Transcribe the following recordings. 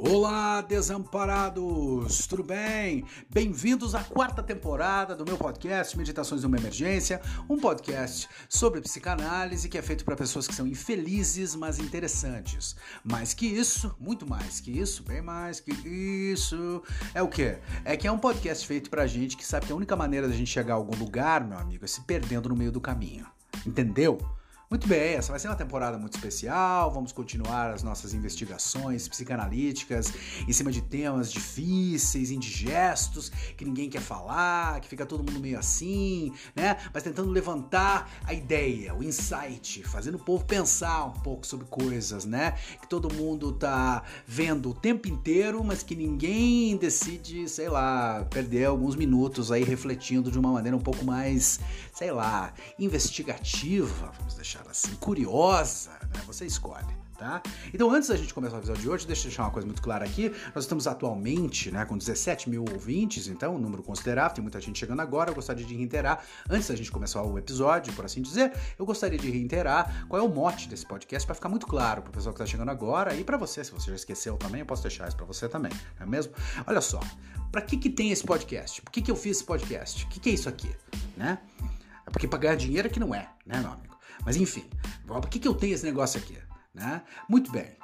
Olá, desamparados! Tudo bem? Bem-vindos à quarta temporada do meu podcast Meditações numa Emergência, um podcast sobre psicanálise que é feito para pessoas que são infelizes, mas interessantes. Mais que isso, muito mais que isso, bem mais que isso, é o quê? É que é um podcast feito pra gente que sabe que a única maneira da gente chegar a algum lugar, meu amigo, é se perdendo no meio do caminho. Entendeu? Muito bem, essa vai ser uma temporada muito especial. Vamos continuar as nossas investigações psicanalíticas em cima de temas difíceis, indigestos, que ninguém quer falar, que fica todo mundo meio assim, né? Mas tentando levantar a ideia, o insight, fazendo o povo pensar um pouco sobre coisas, né? Que todo mundo tá vendo o tempo inteiro, mas que ninguém decide, sei lá, perder alguns minutos aí refletindo de uma maneira um pouco mais, sei lá, investigativa, vamos deixar assim curiosa, né? Você escolhe. Tá? Então, antes da gente começar o episódio de hoje, deixa eu deixar uma coisa muito clara aqui. Nós estamos atualmente né, com 17 mil ouvintes, então, um número considerável, tem muita gente chegando agora. Eu gostaria de reiterar, antes da gente começar o episódio, por assim dizer, eu gostaria de reiterar qual é o mote desse podcast para ficar muito claro para o pessoal que está chegando agora e para você, se você já esqueceu também, eu posso deixar isso para você também, não é mesmo? Olha só, para que, que tem esse podcast? Por que, que eu fiz esse podcast? O que, que é isso aqui? Né? É porque para ganhar dinheiro é que não é, né, meu amigo? Mas enfim, por que, que eu tenho esse negócio aqui? Né? Muito bem.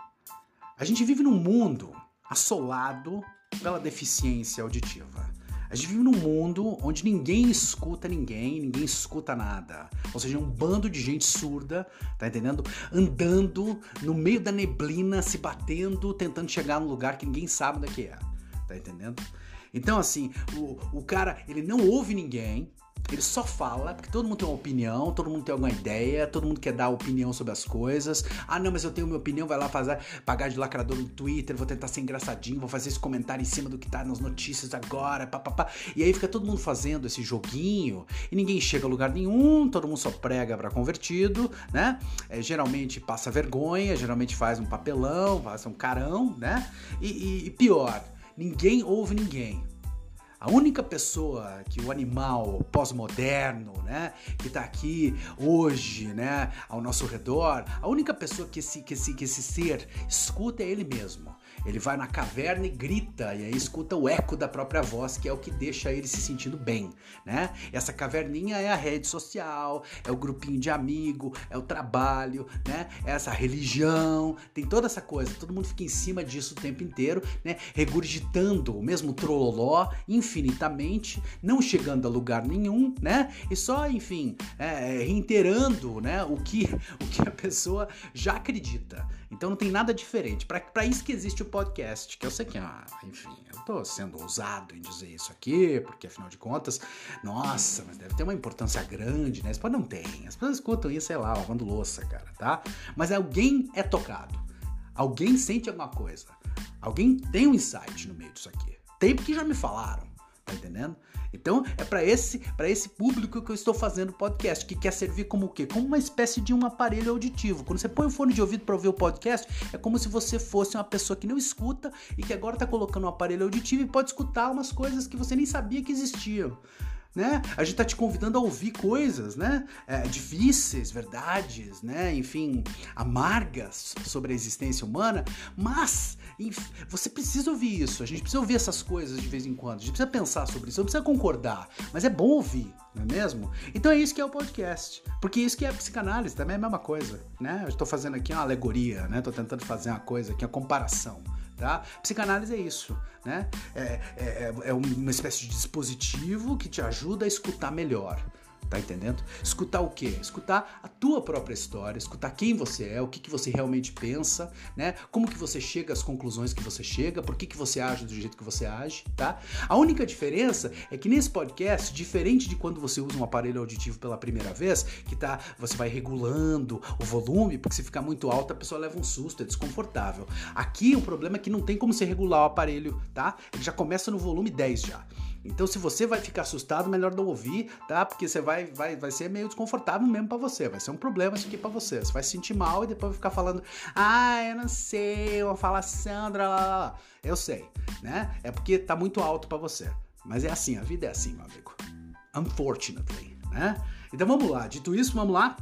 A gente vive num mundo assolado pela deficiência auditiva. A gente vive num mundo onde ninguém escuta ninguém, ninguém escuta nada. Ou seja, um bando de gente surda, tá entendendo? Andando no meio da neblina, se batendo, tentando chegar num lugar que ninguém sabe onde é, é. Tá entendendo? Então, assim, o, o cara, ele não ouve ninguém, ele só fala, porque todo mundo tem uma opinião, todo mundo tem alguma ideia, todo mundo quer dar opinião sobre as coisas. Ah, não, mas eu tenho minha opinião, vai lá fazer, pagar de lacrador no Twitter, vou tentar ser engraçadinho, vou fazer esse comentário em cima do que tá nas notícias agora, papapá. E aí fica todo mundo fazendo esse joguinho e ninguém chega a lugar nenhum, todo mundo só prega para convertido, né? É, geralmente passa vergonha, geralmente faz um papelão, faz um carão, né? e, e, e pior, ninguém ouve ninguém. A única pessoa que o animal pós-moderno, né, que está aqui hoje, né, ao nosso redor, a única pessoa que esse, que esse, que esse ser escuta é ele mesmo. Ele vai na caverna e grita, e aí escuta o eco da própria voz, que é o que deixa ele se sentindo bem, né? Essa caverninha é a rede social, é o grupinho de amigo, é o trabalho, né? É essa religião, tem toda essa coisa. Todo mundo fica em cima disso o tempo inteiro, né? Regurgitando o mesmo trololó infinitamente, não chegando a lugar nenhum, né? E só, enfim, é, reiterando, né? O que, o que a pessoa já acredita. Então não tem nada diferente. Para isso que existe o podcast, que eu sei que, ah, enfim, eu tô sendo ousado em dizer isso aqui, porque afinal de contas, nossa, mas deve ter uma importância grande, né? Isso pode não tem. As pessoas escutam isso, sei lá, lavando louça, cara, tá? Mas alguém é tocado. Alguém sente alguma coisa. Alguém tem um insight no meio disso aqui. Tem porque já me falaram, tá entendendo? Então é para esse para esse público que eu estou fazendo o podcast, que quer servir como o quê? Como uma espécie de um aparelho auditivo. Quando você põe o fone de ouvido para ouvir o podcast, é como se você fosse uma pessoa que não escuta e que agora está colocando um aparelho auditivo e pode escutar umas coisas que você nem sabia que existiam né? A gente tá te convidando a ouvir coisas, né? É, difíceis, verdades, né? Enfim, amargas sobre a existência humana, mas você precisa ouvir isso. A gente precisa ouvir essas coisas de vez em quando. A gente precisa pensar sobre isso. Não precisa concordar, mas é bom ouvir, não é mesmo? Então é isso que é o podcast, porque isso que é a psicanálise também é a mesma coisa, né? Eu estou fazendo aqui uma alegoria, né? Estou tentando fazer uma coisa aqui, uma comparação. Tá? Psicanálise é isso, né? É, é, é, é uma espécie de dispositivo que te ajuda a escutar melhor. Tá entendendo? Escutar o quê? Escutar a tua própria história, escutar quem você é, o que, que você realmente pensa, né? Como que você chega às conclusões que você chega, por que, que você age do jeito que você age, tá? A única diferença é que nesse podcast, diferente de quando você usa um aparelho auditivo pela primeira vez, que tá, você vai regulando o volume, porque se ficar muito alto a pessoa leva um susto, é desconfortável. Aqui o problema é que não tem como você regular o aparelho, tá? Ele já começa no volume 10 já. Então, se você vai ficar assustado, melhor não ouvir, tá? Porque você vai, vai, vai ser meio desconfortável mesmo para você. Vai ser um problema isso aqui para você. Você vai se sentir mal e depois vai ficar falando, ah, eu não sei, eu vou falar Sandra, lá, lá, lá. Eu sei, né? É porque tá muito alto para você. Mas é assim, a vida é assim, meu amigo. Unfortunately, né? Então vamos lá. Dito isso, vamos lá.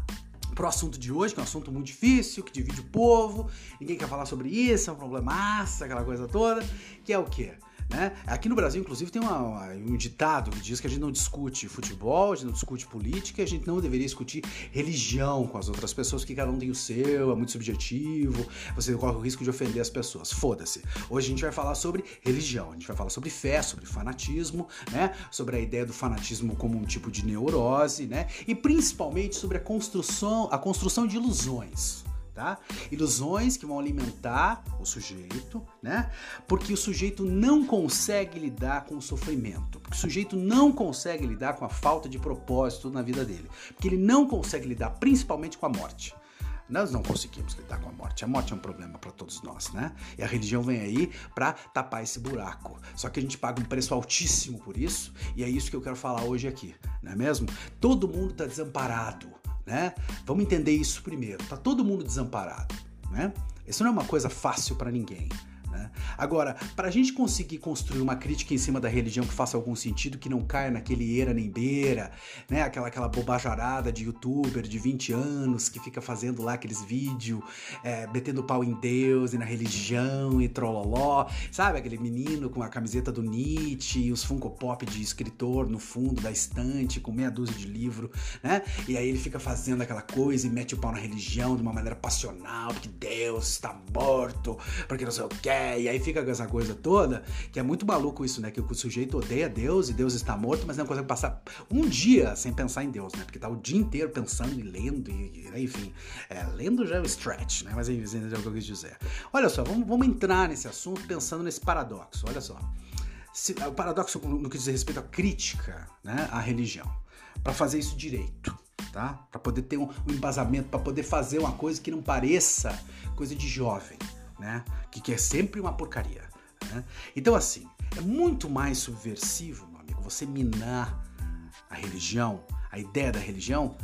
pro assunto de hoje, que é um assunto muito difícil, que divide o povo, ninguém quer falar sobre isso, é um problemaço, aquela coisa toda, que é o quê? Né? Aqui no Brasil, inclusive, tem uma, um ditado que diz que a gente não discute futebol, a gente não discute política, a gente não deveria discutir religião com as outras pessoas, porque cada um tem o seu, é muito subjetivo, você corre o risco de ofender as pessoas. Foda-se. Hoje a gente vai falar sobre religião, a gente vai falar sobre fé, sobre fanatismo, né? Sobre a ideia do fanatismo como um tipo de neurose, né? E principalmente sobre a construção, a construção de ilusões tá? Ilusões que vão alimentar o sujeito, né? Porque o sujeito não consegue lidar com o sofrimento, porque o sujeito não consegue lidar com a falta de propósito na vida dele, porque ele não consegue lidar principalmente com a morte. Nós não conseguimos lidar com a morte. A morte é um problema para todos nós, né? E a religião vem aí para tapar esse buraco. Só que a gente paga um preço altíssimo por isso, e é isso que eu quero falar hoje aqui, não é mesmo? Todo mundo está desamparado né? Vamos entender isso primeiro. Tá todo mundo desamparado, né? Isso não é uma coisa fácil para ninguém. Né? Agora, para a gente conseguir construir uma crítica em cima da religião que faça algum sentido, que não caia naquele era nem beira, né? aquela, aquela bobajarada de youtuber de 20 anos que fica fazendo lá aqueles vídeos, é, metendo pau em Deus e na religião e trololó, sabe? Aquele menino com a camiseta do Nietzsche e os Funko Pop de escritor no fundo da estante com meia dúzia de livro, né? E aí ele fica fazendo aquela coisa e mete o pau na religião de uma maneira passional, porque Deus está morto, porque não sei o que e aí fica essa coisa toda, que é muito maluco isso, né? Que o sujeito odeia Deus e Deus está morto, mas não consegue passar um dia sem pensar em Deus, né? Porque tá o dia inteiro pensando e lendo, e, enfim. É, lendo já é um stretch, né? Mas enfim, é o que eu quis dizer. Olha só, vamos, vamos entrar nesse assunto pensando nesse paradoxo. Olha só. Se, o paradoxo no que diz respeito à crítica né, à religião. Para fazer isso direito, tá? Para poder ter um, um embasamento, para poder fazer uma coisa que não pareça coisa de jovem né? Que, que é sempre uma porcaria. Né? Então, assim, é muito mais subversivo, meu amigo, você minar a religião, a ideia da religião,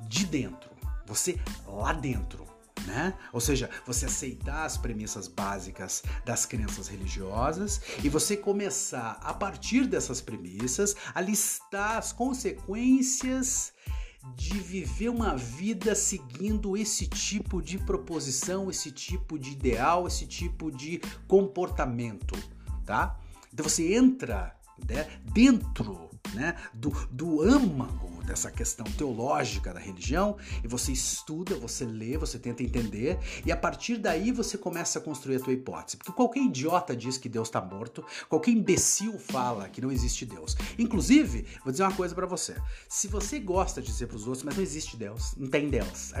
de dentro. Você lá dentro. Né? Ou seja, você aceitar as premissas básicas das crenças religiosas e você começar, a partir dessas premissas, a listar as consequências de viver uma vida seguindo esse tipo de proposição, esse tipo de ideal, esse tipo de comportamento, tá? Então você entra né, dentro né, do, do âmago dessa questão teológica da religião e você estuda, você lê, você tenta entender e a partir daí você começa a construir a tua hipótese. Porque qualquer idiota diz que Deus está morto, qualquer imbecil fala que não existe Deus. Inclusive, vou dizer uma coisa para você. Se você gosta de dizer para os outros, mas não existe Deus, não tem Deus,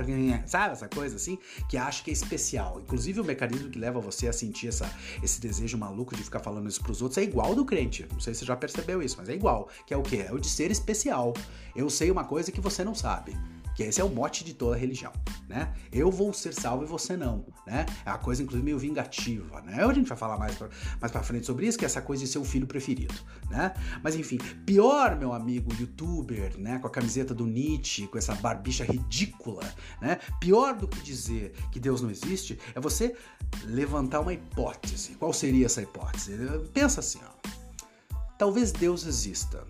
sabe essa coisa assim que acha que é especial. Inclusive o mecanismo que leva você a sentir essa, esse desejo maluco de ficar falando isso para os outros é igual do crente. Não sei se você já percebeu isso, mas é igual. Que é o que? É o de ser especial. Eu sei uma coisa que você não sabe. Que esse é o mote de toda religião, né? Eu vou ser salvo e você não, né? É uma coisa, inclusive, meio vingativa, né? A gente vai falar mais pra, mais pra frente sobre isso, que é essa coisa de ser o filho preferido, né? Mas enfim, pior, meu amigo youtuber, né? Com a camiseta do Nietzsche, com essa barbicha ridícula, né? Pior do que dizer que Deus não existe é você levantar uma hipótese. Qual seria essa hipótese? Pensa assim, ó. Talvez Deus exista,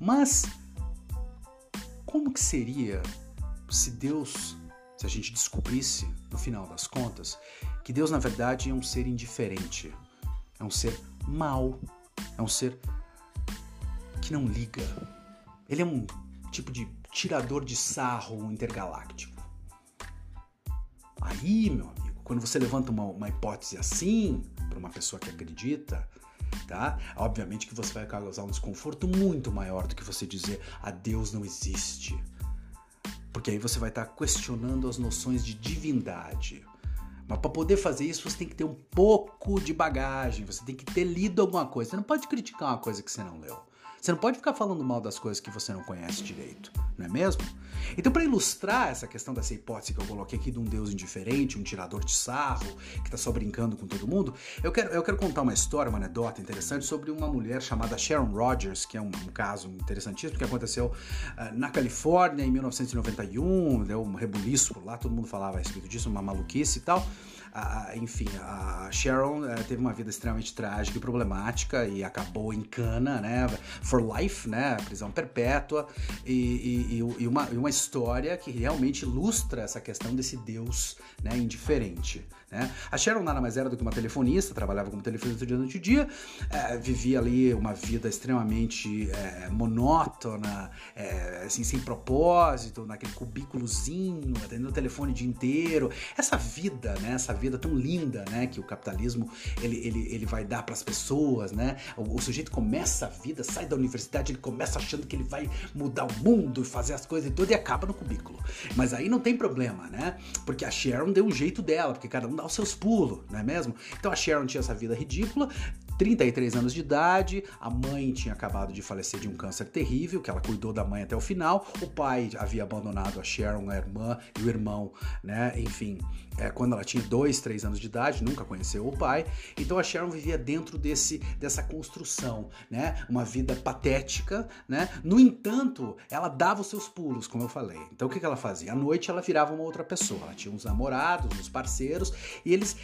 mas como que seria se Deus, se a gente descobrisse, no final das contas, que Deus na verdade é um ser indiferente, é um ser mau, é um ser que não liga. Ele é um tipo de tirador de sarro intergaláctico. Aí, meu amigo, quando você levanta uma, uma hipótese assim para uma pessoa que acredita, tá? Obviamente que você vai causar um desconforto muito maior do que você dizer a Deus não existe. Porque aí você vai estar questionando as noções de divindade. Mas para poder fazer isso, você tem que ter um pouco de bagagem, você tem que ter lido alguma coisa. Você não pode criticar uma coisa que você não leu. Você não pode ficar falando mal das coisas que você não conhece direito, não é mesmo? Então, para ilustrar essa questão dessa hipótese que eu coloquei aqui de um Deus indiferente, um tirador de sarro, que está só brincando com todo mundo, eu quero, eu quero contar uma história, uma anedota interessante sobre uma mulher chamada Sharon Rogers, que é um, um caso interessantíssimo que aconteceu uh, na Califórnia em 1991, deu um rebuliço lá, todo mundo falava a respeito disso, uma maluquice e tal. A, enfim, a Sharon é, teve uma vida extremamente trágica e problemática e acabou em cana, né? For life, né? Prisão perpétua e, e, e, uma, e uma história que realmente ilustra essa questão desse Deus né, indiferente. Né? A Sharon nada mais era do que uma telefonista, trabalhava como telefonista durante o dia, é, vivia ali uma vida extremamente é, monótona, é, assim, sem propósito, naquele cubículozinho, atendendo o telefone o dia inteiro. Essa vida, né? Essa vida tão linda, né? Que o capitalismo ele, ele, ele vai dar para as pessoas, né? O, o, sujeito começa a vida, sai da universidade, ele começa achando que ele vai mudar o mundo e fazer as coisas e tudo e acaba no cubículo. Mas aí não tem problema, né? Porque a Sharon deu um jeito dela, porque cada um dar os seus pulos, não é mesmo? Então a Sharon tinha essa vida ridícula, 33 anos de idade, a mãe tinha acabado de falecer de um câncer terrível, que ela cuidou da mãe até o final, o pai havia abandonado a Sharon, a irmã e o irmão, né? Enfim, é, quando ela tinha 2, 3 anos de idade, nunca conheceu o pai, então a Sharon vivia dentro desse, dessa construção, né? Uma vida patética, né? No entanto, ela dava os seus pulos, como eu falei. Então o que, que ela fazia? À noite ela virava uma outra pessoa, ela tinha uns namorados, uns parceiros, e eles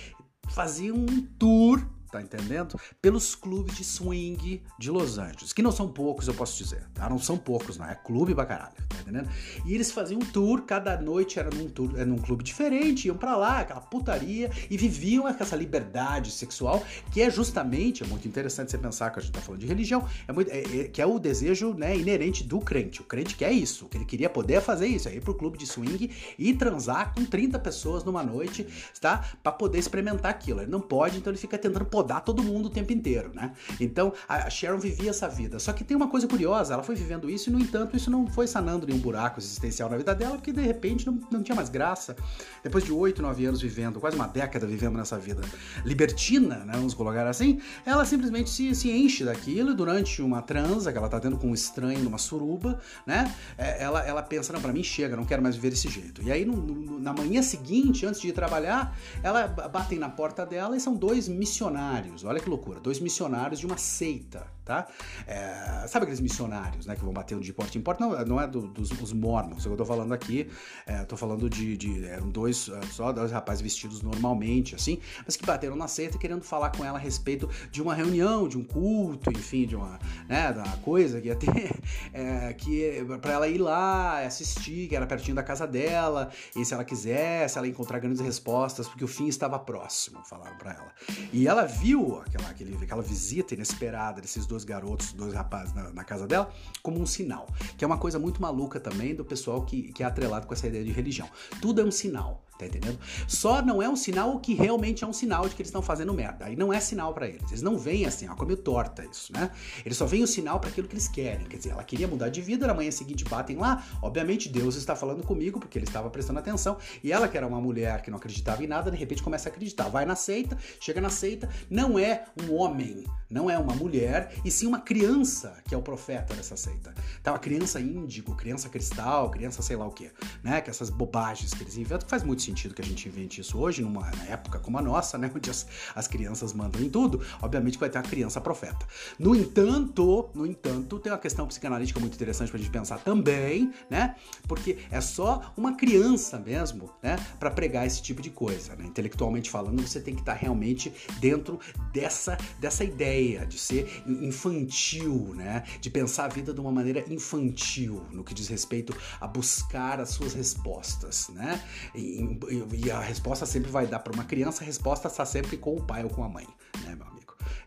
faziam um tour tá entendendo? Pelos clubes de swing de Los Angeles, que não são poucos, eu posso dizer, tá? Não são poucos, não é clube pra caralho, tá entendendo? E eles faziam um tour, cada noite era num, tour, era num clube diferente, iam para lá, aquela putaria, e viviam essa liberdade sexual, que é justamente, é muito interessante você pensar que a gente tá falando de religião, é muito, é, é, que é o desejo né, inerente do crente. O crente quer isso, que ele queria poder fazer isso, é ir pro clube de swing e transar com 30 pessoas numa noite, tá? Pra poder experimentar aquilo. Ele não pode, então ele fica tentando podar todo mundo o tempo inteiro, né? Então a Sharon vivia essa vida. Só que tem uma coisa curiosa, ela foi vivendo isso e, no entanto, isso não foi sanando nenhum buraco existencial na vida dela, porque de repente não, não tinha mais graça. Depois de oito, nove anos vivendo, quase uma década vivendo nessa vida libertina, né? Vamos colocar assim, ela simplesmente se, se enche daquilo e durante uma transa que ela tá tendo com um estranho numa suruba, né? É, ela, ela pensa, não, pra mim chega, não quero mais viver desse jeito. E aí, no, no, na manhã seguinte, antes de ir trabalhar, ela batem na porta dela e são dois missionários missionários, olha que loucura, dois missionários de uma seita, tá? É, sabe aqueles missionários, né, que vão bater de porta em porta? Não, não é do, dos os mormons, eu tô falando aqui, é, tô falando de, de eram dois, é, só dois rapazes vestidos normalmente, assim, mas que bateram na seita querendo falar com ela a respeito de uma reunião, de um culto, enfim, de uma, né, da coisa que ia ter, é, que para ela ir lá assistir, que era pertinho da casa dela, e se ela quisesse, ela encontrar grandes respostas, porque o fim estava próximo, falaram para ela. E ela viu aquela, aquele, aquela visita inesperada desses dois garotos, dois rapazes na, na, casa dela, como um sinal. Que é uma coisa muito maluca também do pessoal que, que é atrelado com essa ideia de religião. Tudo é um sinal. Tá entendendo? Só não é um sinal que realmente é um sinal de que eles estão fazendo merda. Aí não é sinal para eles. Eles não veem assim, ó, como torta isso, né? Eles só veem o sinal para aquilo que eles querem. Quer dizer, ela queria mudar de vida, na manhã seguinte batem lá. Obviamente Deus está falando comigo porque ele estava prestando atenção. E ela, que era uma mulher que não acreditava em nada, de repente começa a acreditar. Vai na seita, chega na seita, não é um homem, não é uma mulher, e sim uma criança que é o profeta dessa seita. Tá? Uma criança índigo, criança cristal, criança sei lá o que, né? Que essas bobagens que eles inventam que faz muito sentido que a gente invente isso hoje, numa época como a nossa, né, onde as, as crianças mandam em tudo, obviamente vai ter uma criança profeta. No entanto, no entanto, tem uma questão psicanalítica muito interessante pra gente pensar também, né, porque é só uma criança mesmo, né, para pregar esse tipo de coisa, né, intelectualmente falando, você tem que estar realmente dentro dessa, dessa ideia de ser infantil, né, de pensar a vida de uma maneira infantil, no que diz respeito a buscar as suas respostas, né, e a resposta sempre vai dar para uma criança, a resposta está sempre com o pai ou com a mãe, né, meu amigo?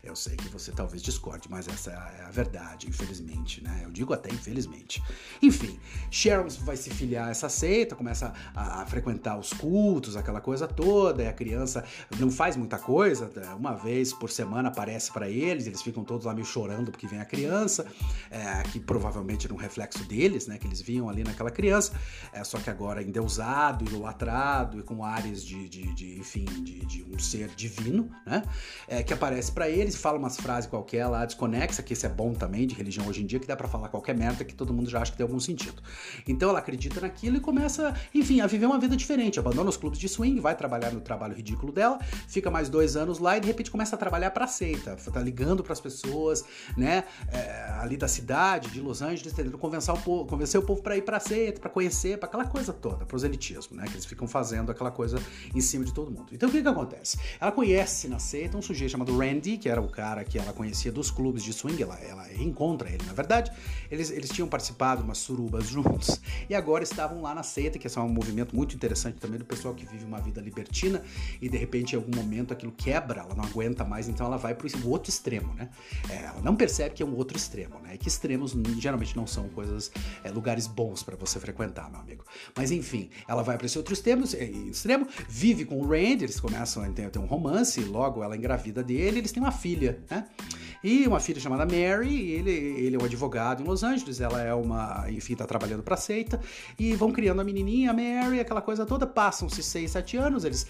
Eu sei que você talvez discorde, mas essa é a verdade, infelizmente, né? Eu digo até infelizmente. Enfim, Sharon vai se filiar a essa seita, começa a, a frequentar os cultos, aquela coisa toda, e a criança não faz muita coisa, né? uma vez por semana aparece para eles, eles ficam todos lá meio chorando porque vem a criança, é, que provavelmente era um reflexo deles, né? Que eles viam ali naquela criança, é, só que agora endeusado, idolatrado e com áreas de, de, de enfim, de, de, um ser divino, né? É, que aparece para eles fala umas frases qualquer lá, desconexa, que isso é bom também de religião hoje em dia, que dá para falar qualquer merda que todo mundo já acha que tem algum sentido. Então ela acredita naquilo e começa, enfim, a viver uma vida diferente. Abandona os clubes de swing, vai trabalhar no trabalho ridículo dela, fica mais dois anos lá e de repente começa a trabalhar pra seita, tá ligando para as pessoas, né, é, ali da cidade, de Los Angeles, tentando convencer o povo, convencer o povo para ir pra seita, para conhecer, para aquela coisa toda, proselitismo, né, que eles ficam fazendo aquela coisa em cima de todo mundo. Então o que que acontece? Ela conhece na seita um sujeito chamado Randy, que era o cara que ela conhecia dos clubes de swing, ela, ela reencontra ele, na verdade, eles, eles tinham participado de umas surubas juntos e agora estavam lá na seita, que é um movimento muito interessante também do pessoal que vive uma vida libertina e de repente em algum momento aquilo quebra, ela não aguenta mais, então ela vai para o outro extremo, né? É, ela não percebe que é um outro extremo, né? E que extremos geralmente não são coisas, é, lugares bons para você frequentar, meu amigo. Mas enfim, ela vai para esse outro extremo, é, extremo, vive com o Randy, eles começam a ter, ter um romance, logo ela engravida dele, eles têm uma filha, né? E uma filha chamada Mary, ele, ele é um advogado em Los Angeles, ela é uma, enfim, tá trabalhando pra seita, e vão criando a menininha, a Mary, aquela coisa toda, passam-se 6, 7 anos, eles,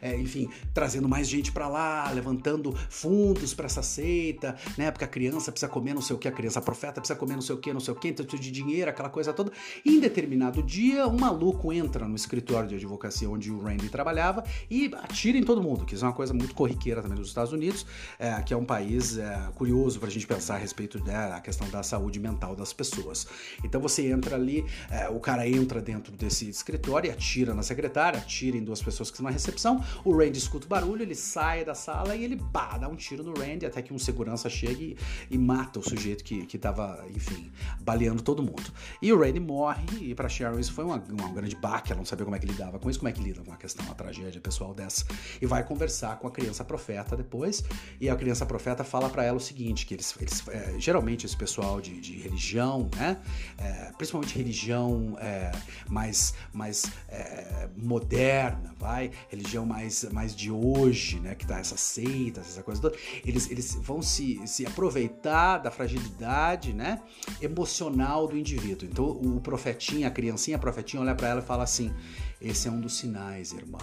é, enfim, trazendo mais gente para lá, levantando fundos para essa seita, né, porque a criança precisa comer não sei o que, a criança a profeta precisa comer não sei o que, não sei o que, então de dinheiro, aquela coisa toda. E em determinado dia, um maluco entra no escritório de advocacia onde o Randy trabalhava e atira em todo mundo, que isso é uma coisa muito corriqueira também nos Estados Unidos, é, que é um país é, curioso para a gente pensar a respeito da questão da saúde mental das pessoas. Então você entra ali, é, o cara entra dentro desse escritório e atira na secretária, atira em duas pessoas que estão na recepção, o Randy escuta o barulho, ele sai da sala e ele bah, dá um tiro no Randy até que um segurança chega e, e mata o sujeito que, que tava, enfim, baleando todo mundo. E o Randy morre, e para Sharon isso foi uma, uma grande baque, ela não sabia como é que lidava com isso, como é que lida com uma questão, uma tragédia pessoal dessa. E vai conversar com a criança profeta depois, e a criança profeta fala para ela o seguinte, que eles, eles é, geralmente esse pessoal de, de religião, né, é, principalmente religião é, mais, mais é, moderna, vai, religião mais, mais de hoje, né, que tá essa seita, essa coisa toda, eles, eles vão se, se aproveitar da fragilidade, né, emocional do indivíduo. Então o profetinha, a criancinha, a profetinha olha para ela e fala assim: esse é um dos sinais, irmã.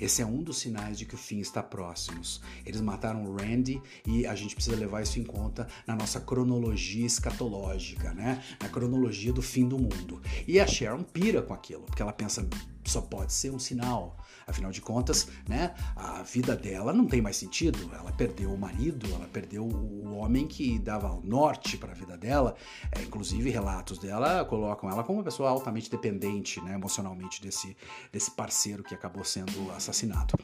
Esse é um dos sinais de que o fim está próximo. Eles mataram Randy e a gente precisa levar isso em conta na nossa cronologia escatológica, né? Na cronologia do fim do mundo. E a Sharon pira com aquilo, porque ela pensa, só pode ser um sinal. Afinal de contas, né, a vida dela não tem mais sentido. Ela perdeu o marido, ela perdeu o homem que dava o norte para a vida dela. É, inclusive, relatos dela colocam ela como uma pessoa altamente dependente, né, emocionalmente desse, desse parceiro que acabou sendo assassinado.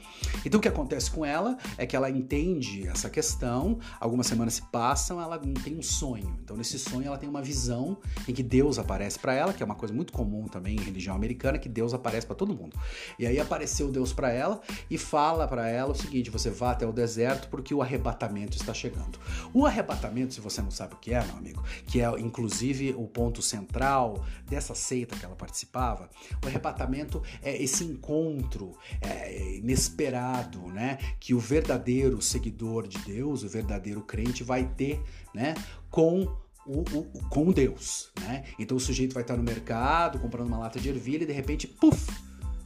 Então, o que acontece com ela é que ela entende essa questão. Algumas semanas se passam, ela tem um sonho. Então, nesse sonho, ela tem uma visão em que Deus aparece para ela, que é uma coisa muito comum também em religião americana, que Deus aparece para todo mundo. E aí apareceu Deus para ela e fala para ela o seguinte: você vá até o deserto porque o arrebatamento está chegando. O arrebatamento, se você não sabe o que é, meu amigo, que é inclusive o ponto central dessa seita que ela participava, o arrebatamento é esse encontro é, inesperado, né, que o verdadeiro seguidor de Deus, o verdadeiro crente vai ter, né, com o, o, com Deus, né? Então o sujeito vai estar no mercado comprando uma lata de ervilha e de repente, puf,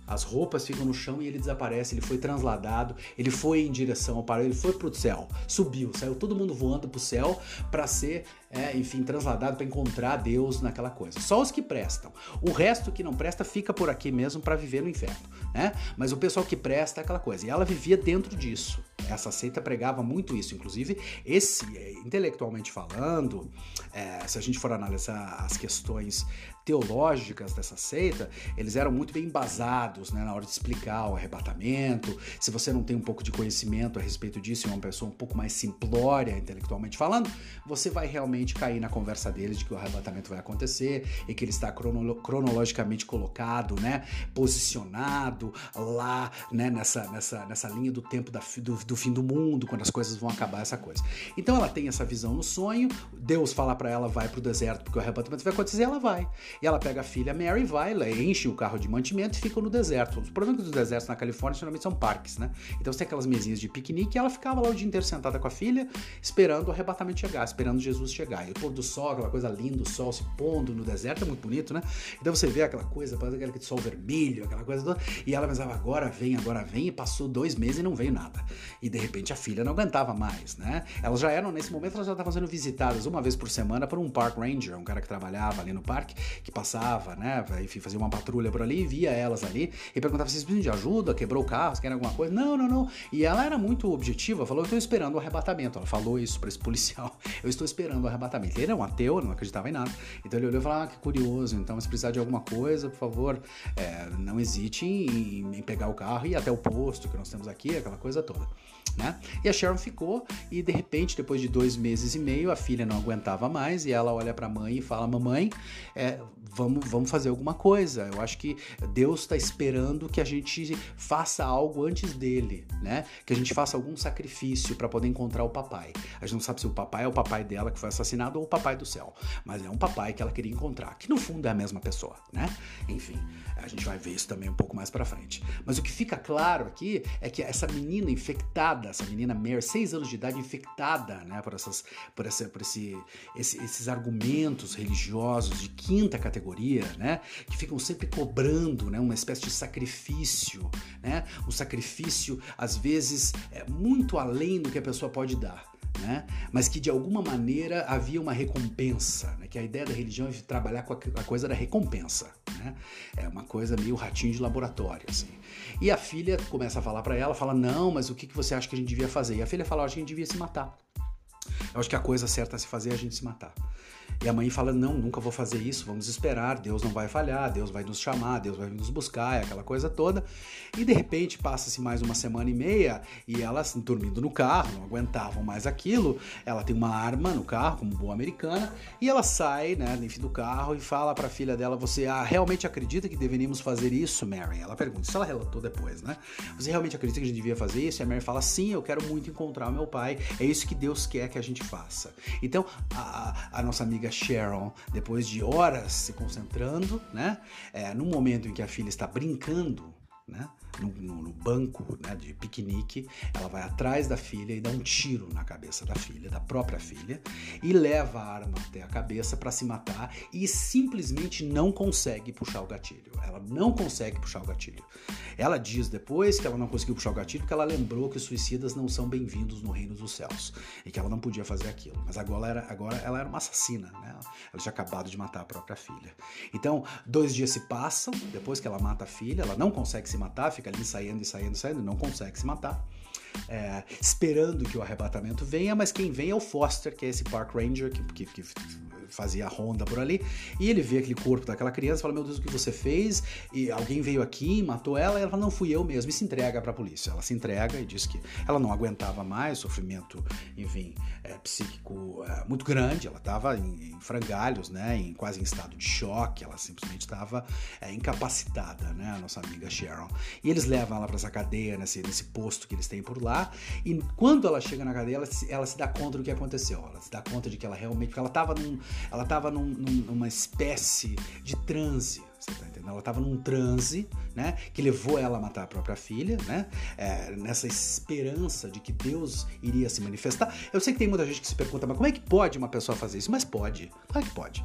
as roupas ficam no chão e ele desaparece, ele foi transladado, ele foi em direção ao paraíso, ele foi pro céu, subiu, saiu todo mundo voando pro céu para ser, é, enfim, transladado para encontrar Deus naquela coisa. Só os que prestam. O resto que não presta fica por aqui mesmo para viver no inferno, né? Mas o pessoal que presta é aquela coisa. E ela vivia dentro disso. Essa seita pregava muito isso. Inclusive, esse, é, intelectualmente falando, é, se a gente for analisar as questões teológicas dessa seita, eles eram muito bem embasados né, na hora de explicar o arrebatamento. Se você não tem um pouco de conhecimento a respeito disso, é uma pessoa um pouco mais simplória, intelectualmente falando, você vai realmente cair na conversa deles de que o arrebatamento vai acontecer e que ele está cronolo cronologicamente colocado, né, posicionado lá né, nessa, nessa, nessa linha do tempo da, do, do fim do mundo, quando as coisas vão acabar, essa coisa. Então ela tem essa visão no sonho, Deus fala para ela, vai para o deserto porque o arrebatamento vai acontecer, ela vai. E ela pega a filha Mary, vai, ela enche o carro de mantimento e fica no deserto. Os problemas dos desertos na Califórnia geralmente são parques, né? Então você tem aquelas mesinhas de piquenique e ela ficava lá o dia inteiro sentada com a filha, esperando o arrebatamento chegar, esperando Jesus chegar. E o pôr do sol, aquela coisa linda, o sol se pondo no deserto, é muito bonito, né? Então você vê aquela coisa, parece aquele sol vermelho, aquela coisa toda. E ela pensava, agora vem, agora vem, e passou dois meses e não veio nada. E de repente a filha não aguentava mais, né? Elas já eram, nesse momento, elas já estavam sendo visitadas uma vez por semana por um park ranger, um cara que trabalhava ali no parque, que passava, né? Enfim, fazia uma patrulha por ali, via elas ali e perguntava se precisam de ajuda, quebrou o carro, se querem alguma coisa. Não, não, não. E ela era muito objetiva, falou: Eu estou esperando o arrebatamento. Ela falou isso para esse policial: Eu estou esperando o arrebatamento. Ele era um ateu, não acreditava em nada. Então ele olhou e falou: Ah, que curioso. Então, se precisar de alguma coisa, por favor, é, não hesite em, em pegar o carro e ir até o posto que nós temos aqui, aquela coisa toda. Né? E a Sharon ficou e de repente, depois de dois meses e meio, a filha não aguentava mais e ela olha para a mãe e fala: Mamãe, é, vamos, vamos fazer alguma coisa. Eu acho que Deus está esperando que a gente faça algo antes dele, né? Que a gente faça algum sacrifício para poder encontrar o papai. A gente não sabe se o papai é o papai dela que foi assassinado ou o papai do céu, mas é um papai que ela queria encontrar, que no fundo é a mesma pessoa, né? Enfim, a gente vai ver isso também um pouco mais para frente. Mas o que fica claro aqui é que essa menina infectada, essa menina Mary, seis anos de idade, infectada, né, por essas, por, essa, por esse, esse, esses argumentos religiosos de quinta categoria, né, que ficam sempre cobrando, né, uma espécie de sacrifício, né, um sacrifício às vezes é muito além do que a pessoa pode dar né? mas que de alguma maneira havia uma recompensa, né? que a ideia da religião é trabalhar com a, coisa da recompensa. Né? É uma coisa meio ratinho de laboratório. Assim. E a filha começa a falar para ela, fala, não, mas o que, que você acha que a gente devia fazer? E a filha fala, acho que a gente devia se matar. Eu acho que a coisa certa a se fazer é a gente se matar. E a mãe fala: Não, nunca vou fazer isso, vamos esperar, Deus não vai falhar, Deus vai nos chamar, Deus vai nos buscar, aquela coisa toda. E de repente passa-se mais uma semana e meia e elas dormindo no carro, não aguentavam mais aquilo. Ela tem uma arma no carro, como boa americana, e ela sai, né, enfim, do carro e fala para a filha dela: Você ah, realmente acredita que deveríamos fazer isso, Mary? Ela pergunta, isso ela relatou depois, né? Você realmente acredita que a gente devia fazer isso? E a Mary fala: Sim, eu quero muito encontrar meu pai, é isso que Deus quer que a gente faça. Então, a, a nossa amiga Sharon, depois de horas se concentrando, né? É, no momento em que a filha está brincando, né? No, no, no banco né, de piquenique, ela vai atrás da filha e dá um tiro na cabeça da filha, da própria filha, e leva a arma até a cabeça para se matar e simplesmente não consegue puxar o gatilho. Ela não consegue puxar o gatilho. Ela diz depois que ela não conseguiu puxar o gatilho porque ela lembrou que os suicidas não são bem-vindos no reino dos céus e que ela não podia fazer aquilo. Mas agora, era, agora ela era uma assassina, né? Ela tinha acabado de matar a própria filha. Então, dois dias se passam, depois que ela mata a filha, ela não consegue se matar, fica ali saindo e saindo saindo, não consegue se matar. É, esperando que o arrebatamento venha, mas quem vem é o Foster, que é esse Park Ranger que, que, que fazia a ronda por ali, e ele vê aquele corpo daquela criança e fala: Meu Deus, o que você fez? E alguém veio aqui, matou ela, e ela fala: Não, fui eu mesmo, e se entrega para a polícia. Ela se entrega e diz que ela não aguentava mais, sofrimento, enfim, é, psíquico é, muito grande, ela estava em, em, frangalhos, né, em, quase em estado de choque, ela simplesmente estava é, incapacitada, né, a nossa amiga Sharon. E eles levam ela para essa cadeia, nesse, nesse posto que eles têm por lá, e quando ela chega na cadeia, ela se, ela se dá conta do que aconteceu, ela se dá conta de que ela realmente, porque ela estava num, ela estava num, numa espécie de transe. Você tá entendendo? Ela estava num transe, né? Que levou ela a matar a própria filha, né? É, nessa esperança de que Deus iria se manifestar. Eu sei que tem muita gente que se pergunta, mas como é que pode uma pessoa fazer isso? Mas pode. Claro que pode.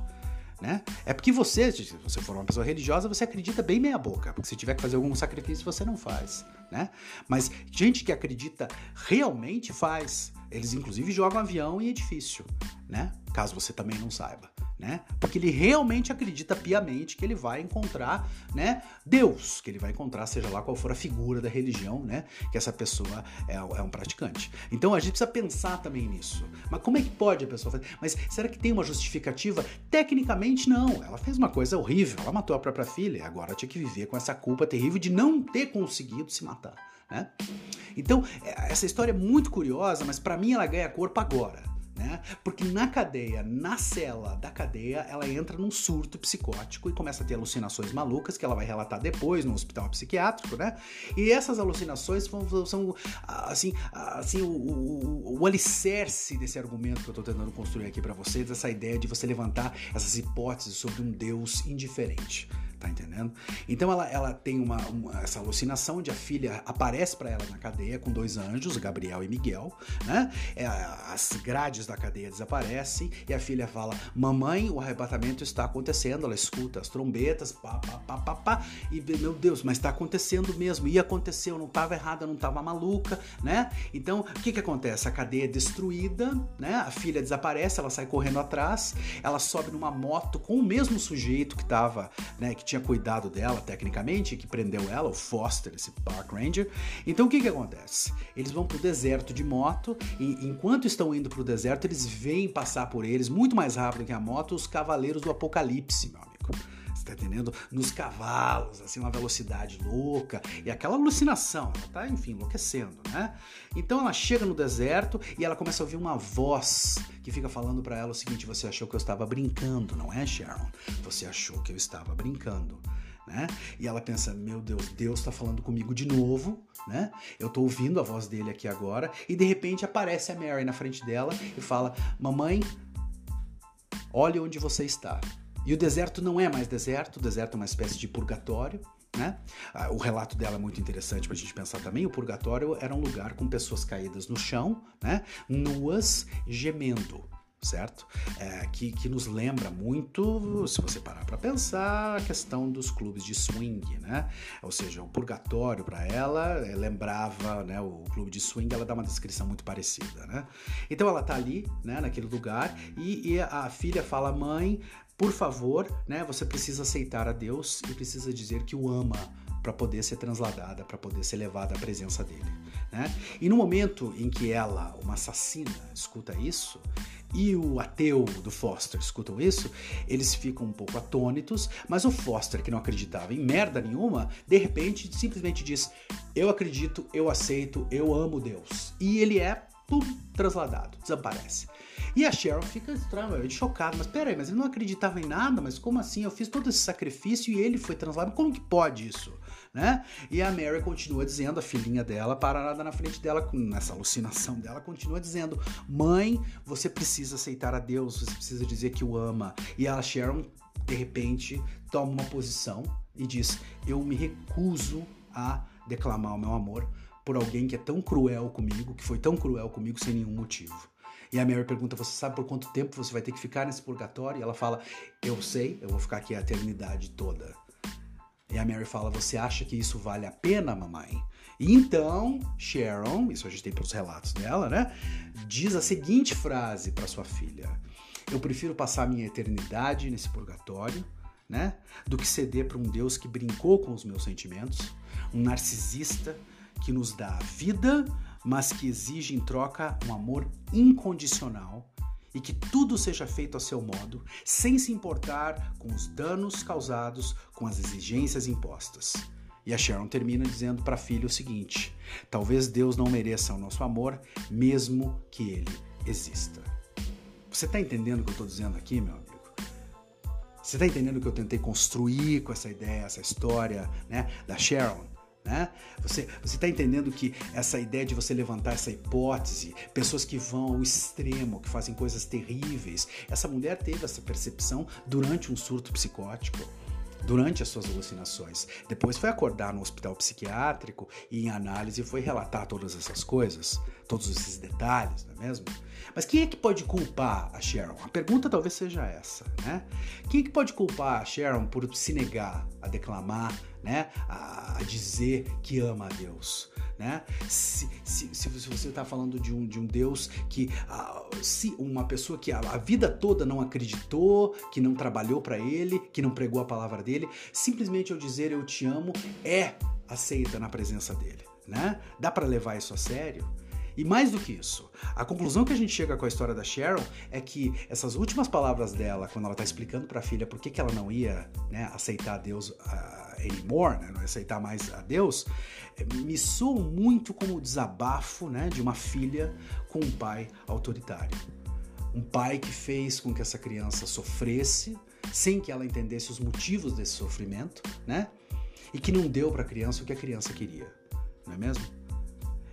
Né? É porque você, se você for uma pessoa religiosa, você acredita bem meia boca, porque se tiver que fazer algum sacrifício, você não faz, né? Mas gente que acredita realmente faz. Eles inclusive jogam avião em edifício, né? Caso você também não saiba né? Porque ele realmente acredita piamente que ele vai encontrar, né, Deus, que ele vai encontrar, seja lá qual for a figura da religião, né, que essa pessoa é, é um praticante. Então a gente precisa pensar também nisso. Mas como é que pode a pessoa fazer? Mas será que tem uma justificativa? Tecnicamente não. Ela fez uma coisa horrível, ela matou a própria filha agora tinha que viver com essa culpa terrível de não ter conseguido se matar, né? Então, é, essa história é muito curiosa, mas para mim ela ganha corpo agora né? Porque na cadeia, na cela da cadeia, ela entra num surto psicótico e começa a ter alucinações malucas que ela vai relatar depois no hospital psiquiátrico, né? E essas alucinações são, são assim, assim o, o, o, alicerce desse argumento que eu tô tentando construir aqui para vocês, essa ideia de você levantar essas hipóteses sobre um Deus indiferente. Tá entendendo? Então ela, ela tem uma, uma essa alucinação onde a filha aparece para ela na cadeia com dois anjos, Gabriel e Miguel, né? É, as grades da cadeia desaparecem e a filha fala: Mamãe, o arrebatamento está acontecendo. Ela escuta as trombetas, pá, pá, pá, pá, pá, e meu Deus, mas está acontecendo mesmo. E aconteceu, não estava errada, não estava maluca, né? Então o que que acontece? A cadeia é destruída, né? A filha desaparece, ela sai correndo atrás, ela sobe numa moto com o mesmo sujeito que estava, né? Que tinha cuidado dela tecnicamente, que prendeu ela, o Foster, esse Park Ranger. Então o que que acontece? Eles vão pro deserto de moto e enquanto estão indo pro deserto, eles veem passar por eles muito mais rápido que a moto os cavaleiros do apocalipse, meu amigo tá entendendo? Nos cavalos, assim, uma velocidade louca e aquela alucinação, ela tá, enfim, enlouquecendo, né? Então ela chega no deserto e ela começa a ouvir uma voz que fica falando para ela o seguinte: você achou que eu estava brincando, não é, Sharon? Você achou que eu estava brincando. Né? E ela pensa: meu Deus, Deus está falando comigo de novo, né? Eu estou ouvindo a voz dele aqui agora, e de repente aparece a Mary na frente dela e fala: Mamãe, olhe onde você está. E o deserto não é mais deserto, o deserto é uma espécie de purgatório. Né? Ah, o relato dela é muito interessante para a gente pensar também. O purgatório era um lugar com pessoas caídas no chão, né? nuas, gemendo certo? É, que, que nos lembra muito, se você parar para pensar, a questão dos clubes de swing, né? Ou seja, o purgatório para ela é, lembrava, né? O clube de swing, ela dá uma descrição muito parecida, né? Então ela tá ali, né? Naquele lugar e, e a filha fala, mãe, por favor, né? Você precisa aceitar a Deus e precisa dizer que o ama para poder ser transladada, para poder ser levada à presença dele. Né? E no momento em que ela, uma assassina, escuta isso, e o ateu do Foster escutam isso, eles ficam um pouco atônitos, mas o Foster, que não acreditava em merda nenhuma, de repente simplesmente diz: Eu acredito, eu aceito, eu amo Deus. E ele é pum, transladado, desaparece. E a Sharon fica extremamente chocada, mas peraí, mas ele não acreditava em nada, mas como assim? Eu fiz todo esse sacrifício e ele foi transladado, como que pode isso? Né? E a Mary continua dizendo, a filhinha dela, parada na frente dela, nessa alucinação dela, continua dizendo: Mãe, você precisa aceitar a Deus, você precisa dizer que o ama. E a Sharon, de repente, toma uma posição e diz: Eu me recuso a declamar o meu amor por alguém que é tão cruel comigo, que foi tão cruel comigo sem nenhum motivo. E a Mary pergunta: Você sabe por quanto tempo você vai ter que ficar nesse purgatório? E ela fala: Eu sei, eu vou ficar aqui a eternidade toda. E a Mary fala: Você acha que isso vale a pena, mamãe? E então, Sharon, isso a gente tem pelos relatos dela, né? Diz a seguinte frase para sua filha: Eu prefiro passar minha eternidade nesse purgatório, né? Do que ceder para um Deus que brincou com os meus sentimentos, um narcisista que nos dá a vida, mas que exige em troca um amor incondicional e que tudo seja feito a seu modo, sem se importar com os danos causados com as exigências impostas. E a Sharon termina dizendo para a filha o seguinte: talvez Deus não mereça o nosso amor, mesmo que ele exista. Você está entendendo o que eu estou dizendo aqui, meu amigo? Você está entendendo o que eu tentei construir com essa ideia, essa história né, da Sharon? Né? Você está entendendo que essa ideia de você levantar essa hipótese, pessoas que vão ao extremo, que fazem coisas terríveis, essa mulher teve essa percepção durante um surto psicótico durante as suas alucinações. Depois foi acordar no hospital psiquiátrico e em análise foi relatar todas essas coisas, todos esses detalhes, não é mesmo? Mas quem é que pode culpar a Sharon? A pergunta talvez seja essa, né? Quem é que pode culpar a Sharon por se negar a declamar, né? A dizer que ama a Deus? Né? Se, se, se você está falando de um, de um Deus que uh, se uma pessoa que a, a, vida toda não acreditou, que não trabalhou para ele, que não pregou a palavra dele, simplesmente ao dizer eu te amo é aceita na presença dele, né? Dá para levar isso a sério? E mais do que isso, a conclusão que a gente chega com a história da Cheryl é que essas últimas palavras dela, quando ela está explicando para a filha por que, que ela não ia né, aceitar Deus uh, anymore, né, não ia aceitar mais a Deus, eh, me soam muito como o desabafo né, de uma filha com um pai autoritário. Um pai que fez com que essa criança sofresse sem que ela entendesse os motivos desse sofrimento, né? E que não deu para a criança o que a criança queria, não é mesmo?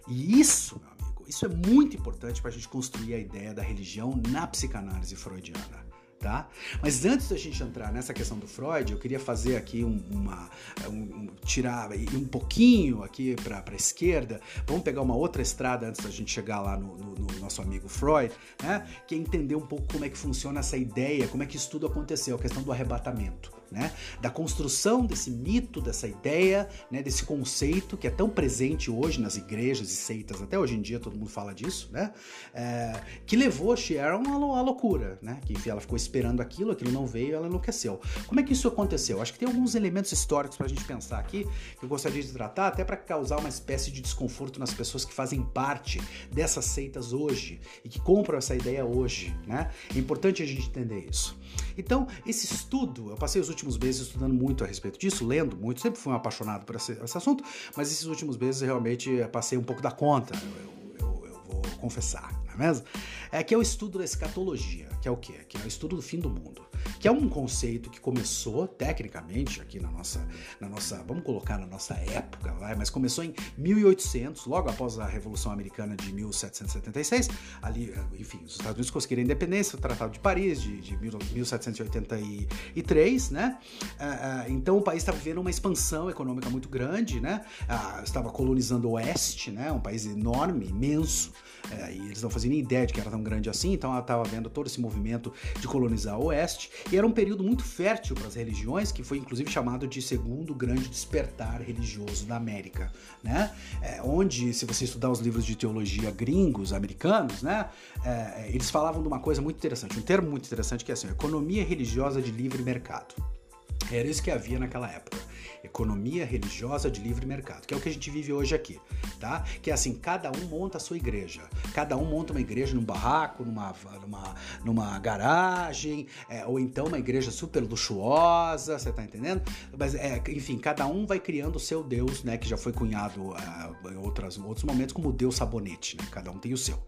E isso, meu amigo, isso é muito importante para a gente construir a ideia da religião na psicanálise freudiana tá? Mas antes da gente entrar nessa questão do Freud, eu queria fazer aqui um, uma um, tirar um pouquinho aqui para a esquerda. Vamos pegar uma outra estrada antes da gente chegar lá no, no, no, nosso amigo Freud, né? Que é entender um pouco como é que funciona essa ideia, como é que isso tudo aconteceu, a questão do arrebatamento né? Da construção desse mito, dessa ideia, né? Desse conceito que é tão presente hoje nas igrejas e seitas, até hoje em dia todo mundo fala disso, né? É, que levou Sharon à, loucura, né? Que enfim, ela ficou esperando aquilo, aquilo não veio, ela enlouqueceu. Como é que isso aconteceu? Acho que tem alguns elementos históricos para a gente pensar aqui que eu gostaria de tratar, até para causar uma espécie de desconforto nas pessoas que fazem parte dessas seitas hoje e que compram essa ideia hoje, né? É importante a gente entender isso. Então, esse estudo, eu passei os últimos meses estudando muito a respeito disso, lendo muito, sempre fui um apaixonado por esse, esse assunto, mas esses últimos meses realmente passei um pouco da conta, eu, eu, eu vou confessar, não é mesmo? É que o estudo da escatologia, que é o quê? Que é o estudo do fim do mundo que é um conceito que começou tecnicamente aqui na nossa, na nossa, vamos colocar na nossa época, vai, mas começou em 1800, logo após a Revolução Americana de 1776, ali, enfim, os Estados Unidos conseguiram a independência, o Tratado de Paris de, de 1783, né? Uh, uh, então o país estava vivendo uma expansão econômica muito grande, né? Uh, estava colonizando o Oeste, né? Um país enorme, imenso, e eles não faziam nem ideia de que era tão grande assim, então ela estava vendo todo esse movimento de colonizar o Oeste. E era um período muito fértil para as religiões, que foi inclusive chamado de segundo grande despertar religioso da América, né? É, onde, se você estudar os livros de teologia gringos, americanos, né? É, eles falavam de uma coisa muito interessante, um termo muito interessante que é assim, economia religiosa de livre mercado. Era isso que havia naquela época economia religiosa de livre mercado, que é o que a gente vive hoje aqui, tá? Que é assim, cada um monta a sua igreja, cada um monta uma igreja num barraco, numa, numa, numa garagem, é, ou então uma igreja super luxuosa, você tá entendendo? Mas, é, enfim, cada um vai criando o seu Deus, né? Que já foi cunhado uh, em outras, outros momentos como Deus sabonete, né? Cada um tem o seu,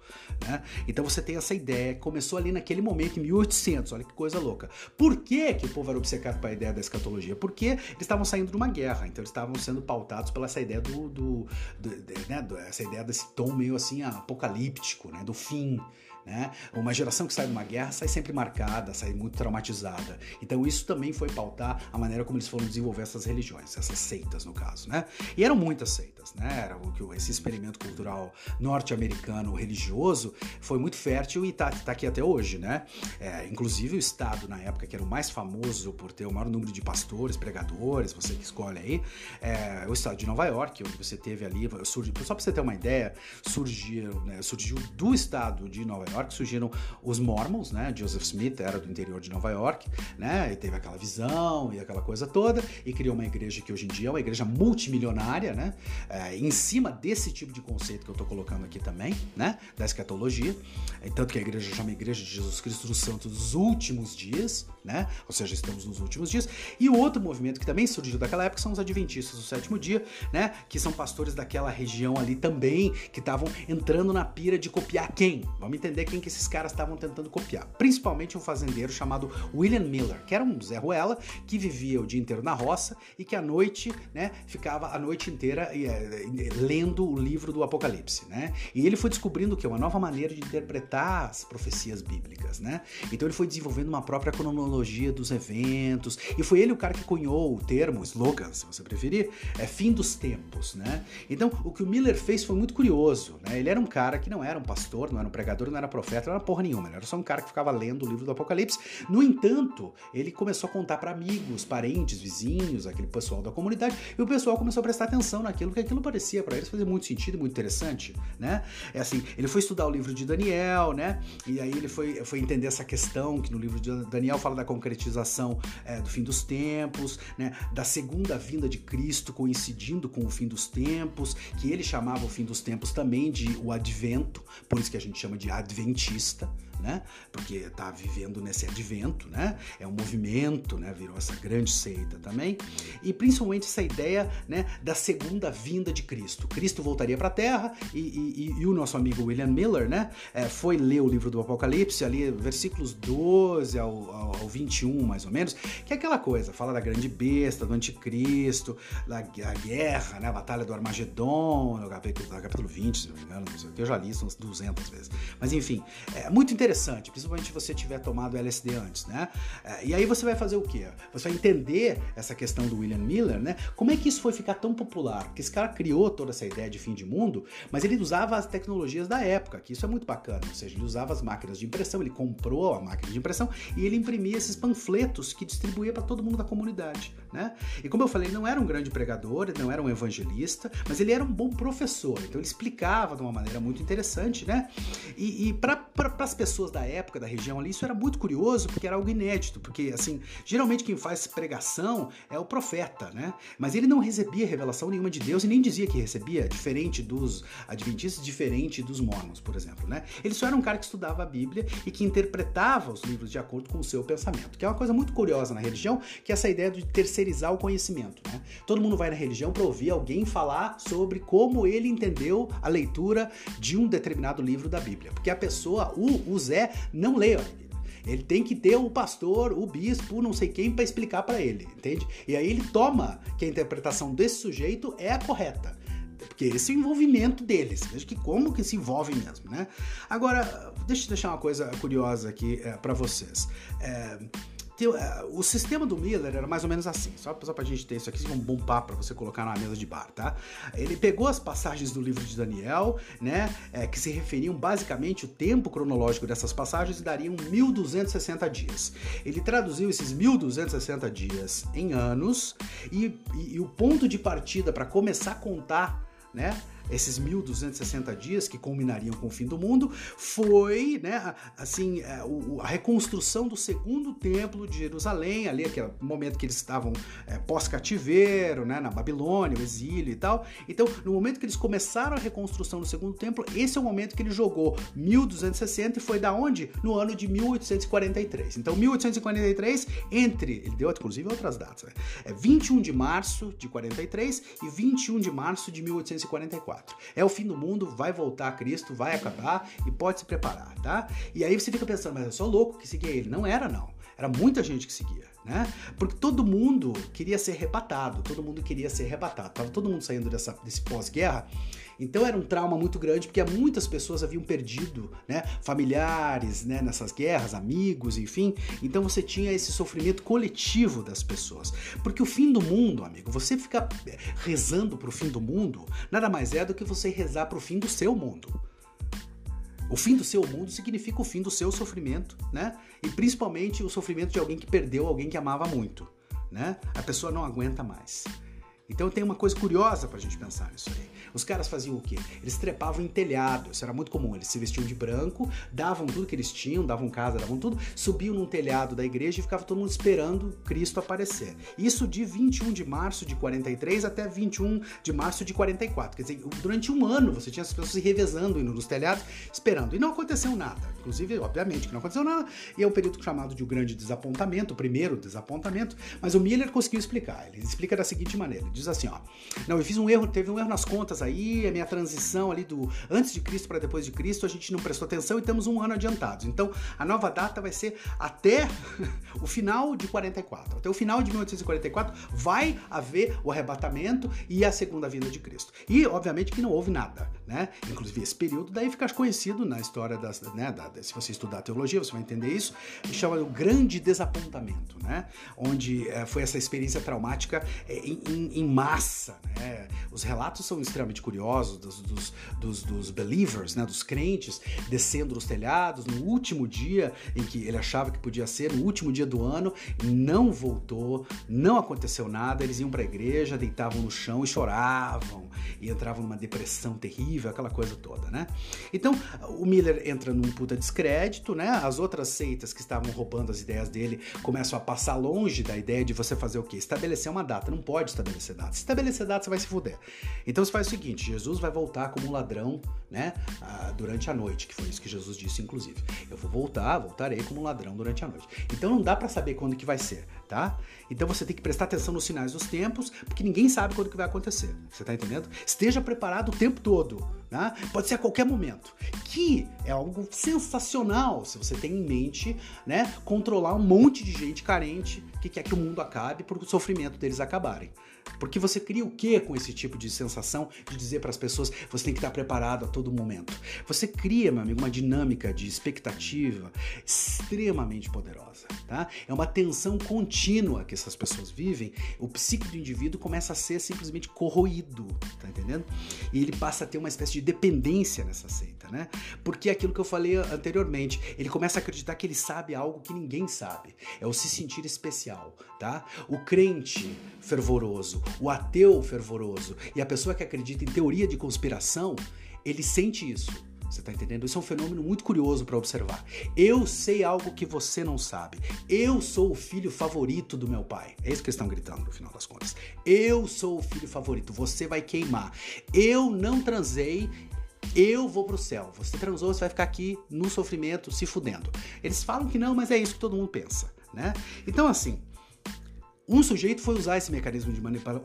né? Então você tem essa ideia começou ali naquele momento, em 1800, olha que coisa louca. Por que, que o povo era obcecado com a ideia da escatologia? Porque eles estavam saindo de uma guerra, então eles estavam sendo pautados pela essa ideia do, do, do, né, essa ideia desse tom meio assim apocalíptico, né, do fim, né? Uma geração que sai de uma guerra sai sempre marcada, sai muito traumatizada. Então isso também foi pautar a maneira como eles foram desenvolver essas religiões, essas seitas no caso, né? E eram muitas seitas, né? Era o que esse experimento cultural norte-americano religioso foi muito fértil e tá, tá aqui até hoje, né? É, inclusive o estado na época que era o mais famoso por ter o maior número de pastores, pregadores, você que escolhe aí, é o estado de Nova York, onde você teve ali, surgiu, só para você ter uma ideia, surgiu, né, surgiu do estado de Nova York York surgiram os Mormons, né? Joseph Smith era do interior de Nova York, né? E teve aquela visão e aquela coisa toda e criou uma igreja que hoje em dia é uma igreja multimilionária, né? É, em cima desse tipo de conceito que eu estou colocando aqui também, né? Da escatologia. É, tanto que a igreja chama Igreja de Jesus Cristo dos Santos dos Últimos Dias, né? Ou seja, estamos nos últimos dias. E o outro movimento que também surgiu daquela época são os Adventistas do Sétimo Dia, né? Que são pastores daquela região ali também, que estavam entrando na pira de copiar quem? Vamos entender quem que esses caras estavam tentando copiar. Principalmente um fazendeiro chamado William Miller, que era um Zé Ruela que vivia o dia inteiro na roça e que à noite, né, ficava a noite inteira é, lendo o livro do Apocalipse, né? E ele foi descobrindo que uma nova maneira de interpretar as profecias bíblicas, né? Então ele foi desenvolvendo uma própria cronologia dos eventos e foi ele o cara que cunhou o termo, slogan, se você preferir, é fim dos tempos, né? Então o que o Miller fez foi muito curioso, né? Ele era um cara que não era um pastor, não era um pregador, não era profeta, não era porra nenhuma, ele era só um cara que ficava lendo o livro do Apocalipse. No entanto, ele começou a contar para amigos, parentes, vizinhos, aquele pessoal da comunidade, e o pessoal começou a prestar atenção naquilo, que aquilo parecia para eles fazer muito sentido, muito interessante, né? É assim, ele foi estudar o livro de Daniel, né? E aí ele foi, foi entender essa questão que no livro de Daniel fala da concretização é, do fim dos tempos, né? Da segunda vinda de Cristo coincidindo com o fim dos tempos, que ele chamava o fim dos tempos também de o advento, por isso que a gente chama de adventista, né? Porque está vivendo nesse advento, né? É um movimento, né? Virou essa grande seita também. E principalmente essa ideia, né? Da segunda vinda de Cristo. Cristo voltaria para a Terra e, e, e, o nosso amigo William Miller, né? É, foi ler o livro do Apocalipse, ali versículos 12 ao, ao, ao 21, mais ou menos, que é aquela coisa, fala da grande besta, do anticristo, da, guerra, né? A batalha do Armagedon, no capítulo, no capítulo 20, se não me engano, não sei, eu já li umas 200 vezes. Mas enfim, é muito interessante principalmente se você tiver tomado LSD antes, né? É, e aí você vai fazer o quê? Você vai entender essa questão do William Miller, né? Como é que isso foi ficar tão popular? Porque esse cara criou toda essa ideia de fim de mundo, mas ele usava as tecnologias da época, que isso é muito bacana. Ou seja, ele usava as máquinas de impressão, ele comprou a máquina de impressão e ele imprimia esses panfletos que distribuía para todo mundo da comunidade, né? E como eu falei, não era um grande pregador, não era um evangelista, mas ele era um bom professor. Então ele explicava de uma maneira muito interessante, né? E, e para pra, as pessoas da época, da região ali, isso era muito curioso, porque era algo inédito, porque, assim, geralmente quem faz pregação é o profeta, né? Mas ele não recebia revelação nenhuma de Deus e nem dizia que recebia, diferente dos adventistas, diferente dos mormons, por exemplo, né? Ele só era um cara que estudava a Bíblia e que interpretava os livros de acordo com o seu pensamento, que é uma coisa muito curiosa na religião, que é essa ideia de terceirizar o conhecimento, né? Todo mundo vai na religião para ouvir alguém falar sobre como ele entendeu a leitura de um determinado livro da Bíblia, porque a pessoa, o, os Zé não lê a Bíblia. Ele tem que ter o pastor, o bispo, não sei quem para explicar para ele, entende? E aí ele toma que a interpretação desse sujeito é a correta. Porque esse é o envolvimento deles. Veja que como que se envolve mesmo, né? Agora, deixa eu deixar uma coisa curiosa aqui é, para vocês. É, o sistema do Miller era mais ou menos assim, só, só pra gente ter isso aqui, um bom papo pra você colocar na mesa de bar, tá? Ele pegou as passagens do livro de Daniel, né, é, que se referiam basicamente o tempo cronológico dessas passagens e dariam 1260 dias. Ele traduziu esses 1260 dias em anos e, e, e o ponto de partida para começar a contar, né, esses 1260 dias que culminariam com o fim do mundo, foi, né, assim, é, a reconstrução do segundo templo de Jerusalém, ali aquele momento que eles estavam é, pós-cativeiro, né, na Babilônia, o exílio e tal. Então, no momento que eles começaram a reconstrução do segundo templo, esse é o momento que ele jogou 1260 e foi da onde? No ano de 1843. Então, 1843, entre, ele deu inclusive outras datas, né? é 21 de março de 43 e 21 de março de 1844. É o fim do mundo, vai voltar Cristo, vai acabar e pode se preparar, tá? E aí você fica pensando, mas eu sou louco que seguia ele. Não era, não. Era muita gente que seguia, né? Porque todo mundo queria ser arrebatado, todo mundo queria ser arrebatado. Tava todo mundo saindo dessa, desse pós-guerra então era um trauma muito grande porque muitas pessoas haviam perdido, né, familiares, né, nessas guerras, amigos, enfim. Então você tinha esse sofrimento coletivo das pessoas. Porque o fim do mundo, amigo, você ficar eh, rezando para o fim do mundo, nada mais é do que você rezar para o fim do seu mundo. O fim do seu mundo significa o fim do seu sofrimento, né? E principalmente o sofrimento de alguém que perdeu alguém que amava muito, né? A pessoa não aguenta mais. Então tem uma coisa curiosa pra gente pensar nisso aí. Os caras faziam o quê? Eles trepavam em telhado, isso era muito comum. Eles se vestiam de branco, davam tudo que eles tinham, davam casa, davam tudo, subiam num telhado da igreja e ficava todo mundo esperando Cristo aparecer. Isso de 21 de março de 43 até 21 de março de 44. Quer dizer, durante um ano você tinha as pessoas se revezando indo nos telhados, esperando. E não aconteceu nada. Inclusive, obviamente que não aconteceu nada. E é um período chamado de o um grande desapontamento, o primeiro desapontamento. Mas o Miller conseguiu explicar. Ele explica da seguinte maneira diz assim, ó. Não, eu fiz um erro, teve um erro nas contas aí, a minha transição ali do antes de Cristo para depois de Cristo, a gente não prestou atenção e estamos um ano adiantados. Então, a nova data vai ser até o final de 44. Até o final de 1844 vai haver o arrebatamento e a segunda vinda de Cristo. E, obviamente, que não houve nada, né? Inclusive, esse período daí fica conhecido na história das, né, da, se você estudar teologia, você vai entender isso, chama o grande desapontamento, né? Onde é, foi essa experiência traumática é, em, em, massa. Né? Os relatos são extremamente curiosos dos, dos, dos, dos believers, né? dos crentes, descendo nos telhados no último dia em que ele achava que podia ser, no último dia do ano, não voltou, não aconteceu nada, eles iam para a igreja, deitavam no chão e choravam, e entravam numa depressão terrível, aquela coisa toda, né? Então, o Miller entra num puta descrédito, né? As outras seitas que estavam roubando as ideias dele começam a passar longe da ideia de você fazer o quê? Estabelecer uma data. Não pode estabelecer data. Se estabelecer data, você vai se fuder. Então você faz o seguinte: Jesus vai voltar como um ladrão, né? Ah, durante a noite, que foi isso que Jesus disse, inclusive. Eu vou voltar, voltarei como um ladrão durante a noite. Então não dá para saber quando que vai ser, tá? Então você tem que prestar atenção nos sinais dos tempos, porque ninguém sabe quando que vai acontecer. Você tá entendendo? Esteja preparado o tempo todo. Né? Pode ser a qualquer momento. Que é algo sensacional se você tem em mente né, controlar um monte de gente carente que quer que o mundo acabe por o sofrimento deles acabarem. Porque você cria o que com esse tipo de sensação de dizer para as pessoas você tem que estar preparado a todo momento? Você cria, meu amigo, uma dinâmica de expectativa extremamente poderosa, tá? É uma tensão contínua que essas pessoas vivem. O psique do indivíduo começa a ser simplesmente corroído, tá entendendo? E ele passa a ter uma espécie de dependência nessa seita, né? Porque é aquilo que eu falei anteriormente, ele começa a acreditar que ele sabe algo que ninguém sabe. É o se sentir especial, tá? O crente fervoroso, o ateu fervoroso e a pessoa que acredita em teoria de conspiração, ele sente isso. Você está entendendo? Isso é um fenômeno muito curioso para observar. Eu sei algo que você não sabe. Eu sou o filho favorito do meu pai. É isso que eles estão gritando no final das contas. Eu sou o filho favorito. Você vai queimar. Eu não transei. Eu vou pro céu. Você transou, você vai ficar aqui no sofrimento, se fudendo. Eles falam que não, mas é isso que todo mundo pensa, né? Então, assim, um sujeito foi usar esse mecanismo de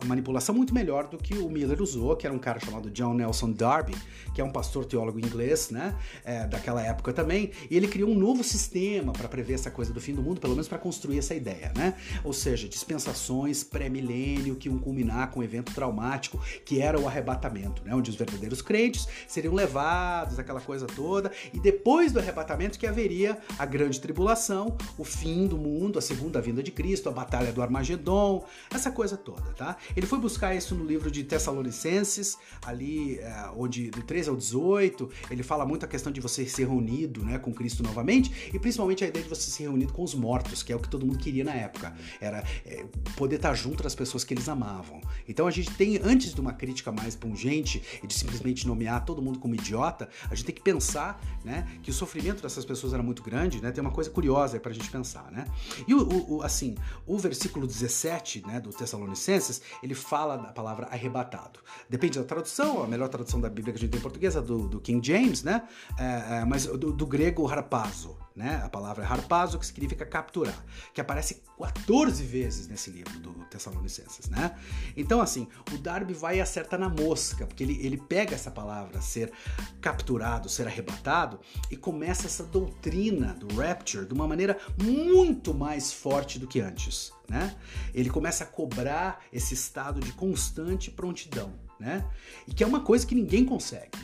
manipulação muito melhor do que o Miller usou, que era um cara chamado John Nelson Darby, que é um pastor teólogo inglês, né, é, daquela época também, e ele criou um novo sistema para prever essa coisa do fim do mundo, pelo menos para construir essa ideia, né? Ou seja, dispensações pré-milênio que iam culminar com um evento traumático que era o arrebatamento, né, onde os verdadeiros crentes seriam levados, aquela coisa toda, e depois do arrebatamento que haveria a grande tribulação, o fim do mundo, a segunda vinda de Cristo, a batalha do Armagedon Armagedon, essa coisa toda, tá? Ele foi buscar isso no livro de Tessalonicenses, ali é, onde do 13 ao 18, ele fala muito a questão de você ser reunido, né, com Cristo novamente, e principalmente a ideia de você ser reunido com os mortos, que é o que todo mundo queria na época, era é, poder estar junto das pessoas que eles amavam. Então a gente tem, antes de uma crítica mais pungente e de simplesmente nomear todo mundo como idiota, a gente tem que pensar, né, que o sofrimento dessas pessoas era muito grande, né, tem uma coisa curiosa aí pra gente pensar, né? E o, o assim, o versículo 17, né, do Tessalonicenses, ele fala da palavra arrebatado. Depende da tradução, a melhor tradução da Bíblia que a gente tem em português é do, do King James, né? É, é, mas do, do grego harpazo, né? A palavra harpazo, que significa capturar, que aparece 14 vezes nesse livro do Tessalonicenses, né? Então, assim, o Darby vai e acerta na mosca, porque ele, ele pega essa palavra, ser capturado, ser arrebatado, e começa essa doutrina do rapture de uma maneira muito mais forte do que antes, né? Ele começa a cobrar esse estado de constante prontidão, né? E que é uma coisa que ninguém consegue,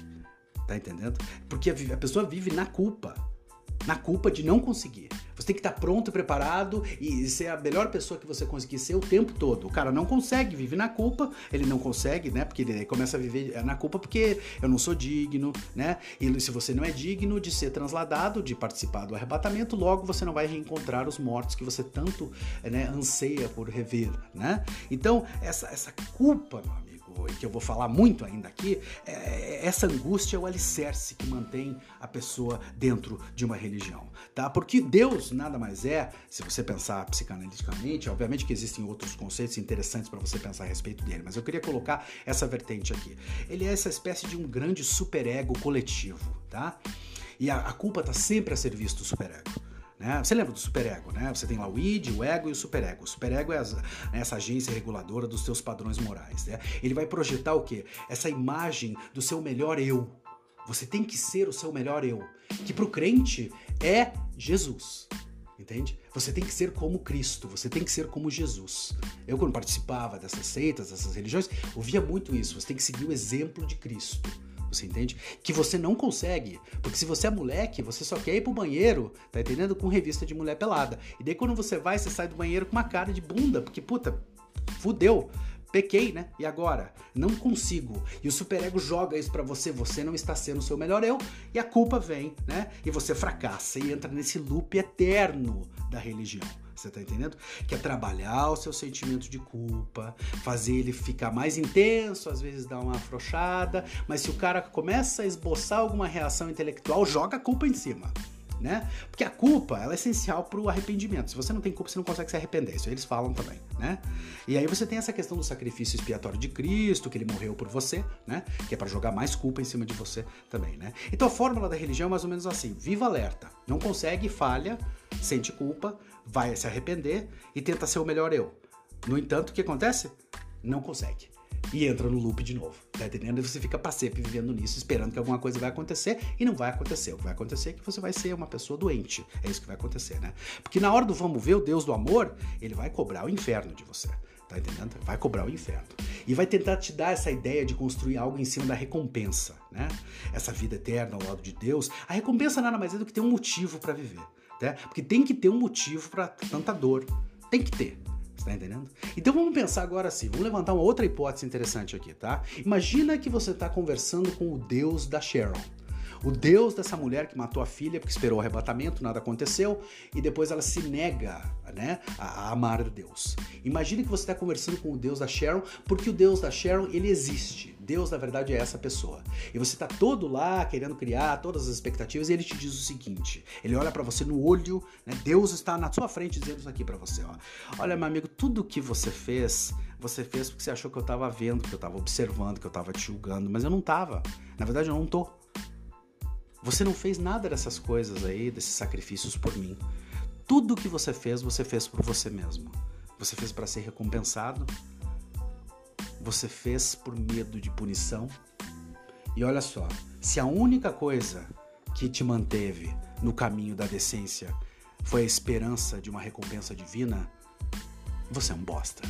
tá entendendo? Porque a pessoa vive na culpa, na culpa de não conseguir. Você tem que estar pronto, preparado e ser a melhor pessoa que você conseguir ser o tempo todo. O cara não consegue, vive na culpa, ele não consegue, né? Porque ele começa a viver na culpa porque eu não sou digno, né? E se você não é digno de ser transladado, de participar do arrebatamento, logo você não vai reencontrar os mortos que você tanto né, anseia por rever, né? Então, essa, essa culpa, meu e que eu vou falar muito ainda aqui, é, essa angústia é o alicerce que mantém a pessoa dentro de uma religião, tá? Porque Deus nada mais é, se você pensar psicanaliticamente, obviamente que existem outros conceitos interessantes para você pensar a respeito dele, mas eu queria colocar essa vertente aqui. Ele é essa espécie de um grande superego coletivo, tá? E a, a culpa está sempre a serviço do superego. Né? Você lembra do superego, né? Você tem lá o id, o ego e o superego. O superego é né, essa agência reguladora dos seus padrões morais. Né? Ele vai projetar o quê? Essa imagem do seu melhor eu. Você tem que ser o seu melhor eu, que para o crente é Jesus. Entende? Você tem que ser como Cristo, você tem que ser como Jesus. Eu, quando participava dessas seitas, dessas religiões, ouvia muito isso. Você tem que seguir o exemplo de Cristo. Você entende? Que você não consegue. Porque se você é moleque, você só quer ir pro banheiro, tá entendendo? Com revista de mulher pelada. E daí quando você vai, você sai do banheiro com uma cara de bunda, porque puta, fudeu. Pequei, né? E agora? Não consigo. E o superego joga isso para você, você não está sendo o seu melhor eu, e a culpa vem, né? E você fracassa e entra nesse loop eterno da religião. Você tá entendendo? Que é trabalhar o seu sentimento de culpa, fazer ele ficar mais intenso, às vezes dar uma afrouxada, mas se o cara começa a esboçar alguma reação intelectual, joga a culpa em cima. Né? Porque a culpa, ela é essencial para o arrependimento. Se você não tem culpa, você não consegue se arrepender. Isso eles falam também, né? E aí você tem essa questão do sacrifício expiatório de Cristo, que ele morreu por você, né? Que é para jogar mais culpa em cima de você também, né? Então a fórmula da religião é mais ou menos assim: viva alerta. Não consegue, falha, sente culpa, vai se arrepender e tenta ser o melhor eu. No entanto, o que acontece? Não consegue e entra no loop de novo. Tá entendendo? E você fica pra sempre vivendo nisso, esperando que alguma coisa vai acontecer e não vai acontecer. O que vai acontecer é que você vai ser uma pessoa doente. É isso que vai acontecer, né? Porque na hora do vamos ver, o Deus do amor, ele vai cobrar o inferno de você. Tá entendendo? Vai cobrar o inferno. E vai tentar te dar essa ideia de construir algo em cima da recompensa, né? Essa vida eterna ao lado de Deus. A recompensa nada mais é do que ter um motivo para viver, né? Porque tem que ter um motivo para tanta dor. Tem que ter. Tá entendendo? Então vamos pensar agora assim, vamos levantar uma outra hipótese interessante aqui, tá? Imagina que você está conversando com o Deus da Sharon. O Deus dessa mulher que matou a filha porque esperou o arrebatamento, nada aconteceu, e depois ela se nega né, a, a amar Deus. Imagine que você está conversando com o Deus da Sharon, porque o Deus da Sharon ele existe. Deus, na verdade, é essa pessoa. E você está todo lá querendo criar todas as expectativas e ele te diz o seguinte: ele olha para você no olho, né? Deus está na sua frente dizendo isso aqui para você, ó. Olha, meu amigo, tudo que você fez, você fez porque você achou que eu estava vendo, que eu estava observando, que eu estava te julgando, mas eu não estava. Na verdade, eu não tô. Você não fez nada dessas coisas aí, desses sacrifícios por mim. Tudo que você fez, você fez por você mesmo. Você fez para ser recompensado, você fez por medo de punição. E olha só, se a única coisa que te manteve no caminho da decência foi a esperança de uma recompensa divina, você é um bosta.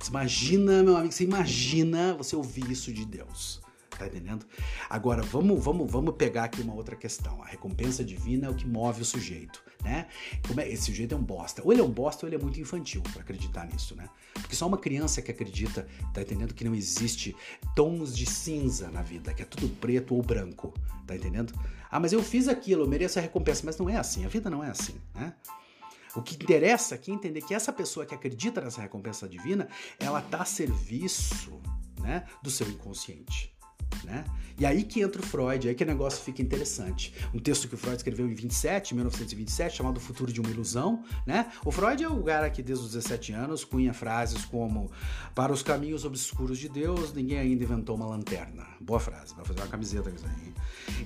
Você imagina, meu amigo, você imagina você ouvir isso de Deus. Tá entendendo? Agora, vamos, vamos, vamos pegar aqui uma outra questão. A recompensa divina é o que move o sujeito, né? Como é, esse sujeito é um bosta. Ou ele é um bosta ou ele é muito infantil para acreditar nisso, né? Porque só uma criança que acredita, tá entendendo que não existe tons de cinza na vida, que é tudo preto ou branco, tá entendendo? Ah, mas eu fiz aquilo, eu mereço a recompensa, mas não é assim, a vida não é assim, né? O que interessa aqui é entender que essa pessoa que acredita nessa recompensa divina, ela tá a serviço, né, do seu inconsciente. Né? E aí que entra o Freud, aí que o negócio fica interessante. Um texto que o Freud escreveu em 27, 1927, chamado O Futuro de uma Ilusão, né? O Freud é o cara que desde os 17 anos cunha frases como para os caminhos obscuros de Deus, ninguém ainda inventou uma lanterna. Boa frase, vai fazer uma camiseta com isso aí.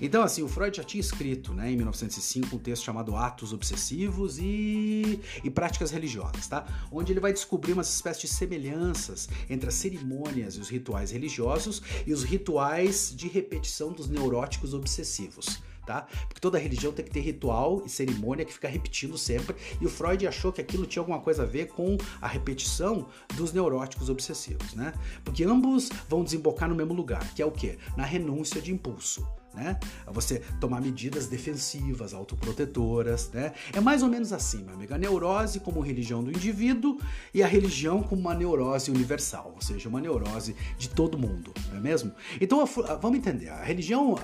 Então, assim, o Freud já tinha escrito, né, em 1905, um texto chamado Atos Obsessivos e, e Práticas Religiosas, tá? Onde ele vai descobrir uma espécie de semelhanças entre as cerimônias e os rituais religiosos e os rituais de repetição dos neuróticos obsessivos. Tá? Porque toda religião tem que ter ritual e cerimônia que fica repetindo sempre. E o Freud achou que aquilo tinha alguma coisa a ver com a repetição dos neuróticos obsessivos, né? Porque ambos vão desembocar no mesmo lugar, que é o quê? Na renúncia de impulso né? Você tomar medidas defensivas, autoprotetoras, né? É mais ou menos assim, meu amigo. A neurose como religião do indivíduo e a religião como uma neurose universal, ou seja, uma neurose de todo mundo, não é mesmo? Então, vamos entender. A religião,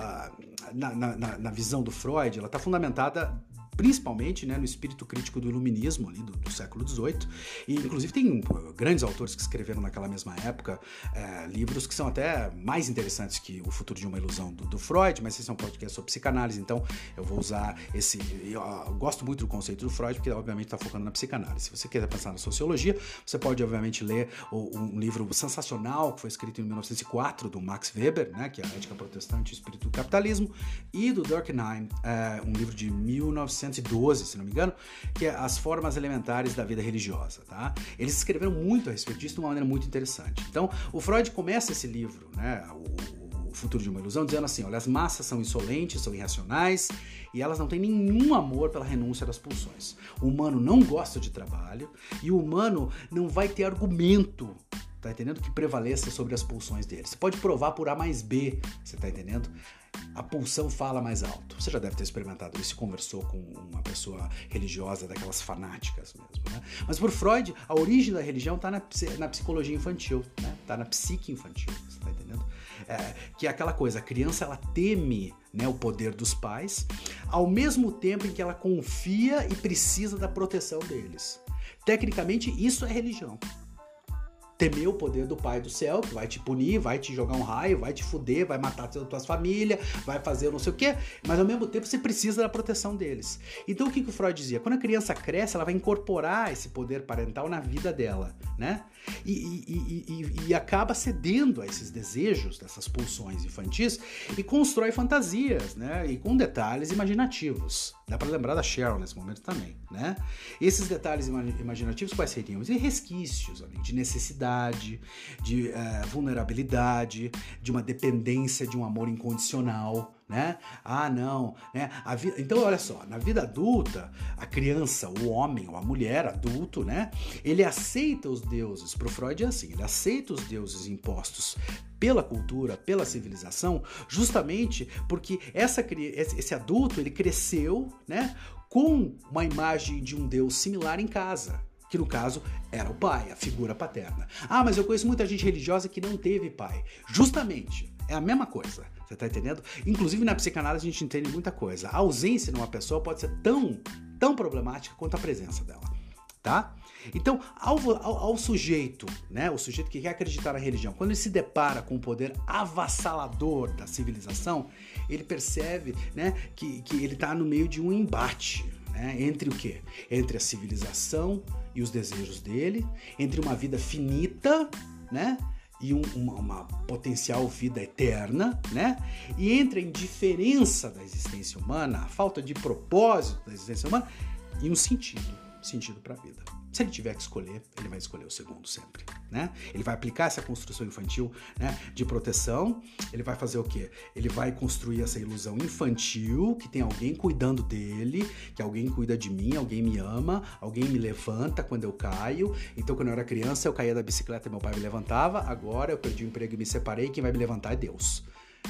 na, na, na visão do Freud, ela está fundamentada principalmente né, no espírito crítico do iluminismo ali do, do, século XVIII. E inclusive tem grandes autores que escreveram naquela mesma época é, livros que são até mais interessantes que O Futuro de uma Ilusão do, do, Freud, mas esse é um podcast sobre psicanálise, então eu vou usar esse. Eu, eu gosto muito do conceito do Freud, porque obviamente está focando na psicanálise. Se você quiser pensar na sociologia, você pode obviamente ler o, um livro sensacional que foi escrito em 1904 do Max Weber, né, que é a Ética Protestante e o Espírito do Capitalismo, e do Durkheim, é, um livro de 1900 1912, se não me engano, que é As Formas Elementares da Vida Religiosa. Tá? Eles escreveram muito a respeito disso de uma maneira muito interessante. Então, o Freud começa esse livro, né, o, Futuro de uma Ilusão, dizendo assim: olha, as massas são insolentes, são irracionais e elas não têm nenhum amor pela renúncia das pulsões. O humano não gosta de trabalho e o humano não vai ter argumento tá entendendo? Que prevaleça sobre as pulsões dele. Você pode provar por A mais B, você tá entendendo? A pulsão fala mais alto. Você já deve ter experimentado isso, conversou com uma pessoa religiosa, daquelas fanáticas mesmo, né? Mas por Freud, a origem da religião está na, na, psicologia infantil, né? Tá na psique infantil, você tá entendendo? É, que é aquela coisa, a criança ela teme né, o poder dos pais, ao mesmo tempo em que ela confia e precisa da proteção deles. Tecnicamente, isso é religião. Temer o poder do Pai do céu, que vai te punir, vai te jogar um raio, vai te fuder, vai matar toda a tua família, vai fazer não sei o quê, mas ao mesmo tempo você precisa da proteção deles. Então o que, que o Freud dizia? Quando a criança cresce, ela vai incorporar esse poder parental na vida dela, né? E, e, e, e acaba cedendo a esses desejos, dessas pulsões infantis, e constrói fantasias, né? E com detalhes imaginativos. Dá para lembrar da Cheryl nesse momento também, né? Esses detalhes imaginativos quais seriam? E resquícios de necessidade de uh, vulnerabilidade, de uma dependência de um amor incondicional, né? Ah, não, né? Vida, então olha só, na vida adulta, a criança, o homem ou a mulher adulto, né? Ele aceita os deuses. Pro Freud é assim, ele aceita os deuses impostos pela cultura, pela civilização, justamente porque essa esse adulto ele cresceu, né? Com uma imagem de um deus similar em casa que no caso era o pai, a figura paterna. Ah, mas eu conheço muita gente religiosa que não teve pai. Justamente, é a mesma coisa. Você tá entendendo? Inclusive na psicanálise a gente entende muita coisa. A ausência de uma pessoa pode ser tão, tão problemática quanto a presença dela, tá? Então, ao, ao, ao, sujeito, né, o sujeito que quer acreditar na religião, quando ele se depara com o poder avassalador da civilização, ele percebe né, que, que ele está no meio de um embate, né? Entre o quê? Entre a civilização e os desejos dele, entre uma vida finita, né? E um, uma, uma, potencial vida eterna, né? E entre a indiferença da existência humana, a falta de propósito da existência humana e um sentido, sentido para a vida. Se ele tiver que escolher, ele vai escolher o segundo sempre, né? Ele vai aplicar essa construção infantil, né, de proteção. Ele vai fazer o quê? Ele vai construir essa ilusão infantil que tem alguém cuidando dele, que alguém cuida de mim, alguém me ama, alguém me levanta quando eu caio. Então, quando eu era criança, eu caía da bicicleta e meu pai me levantava. Agora eu perdi o emprego e me separei, quem vai me levantar é Deus.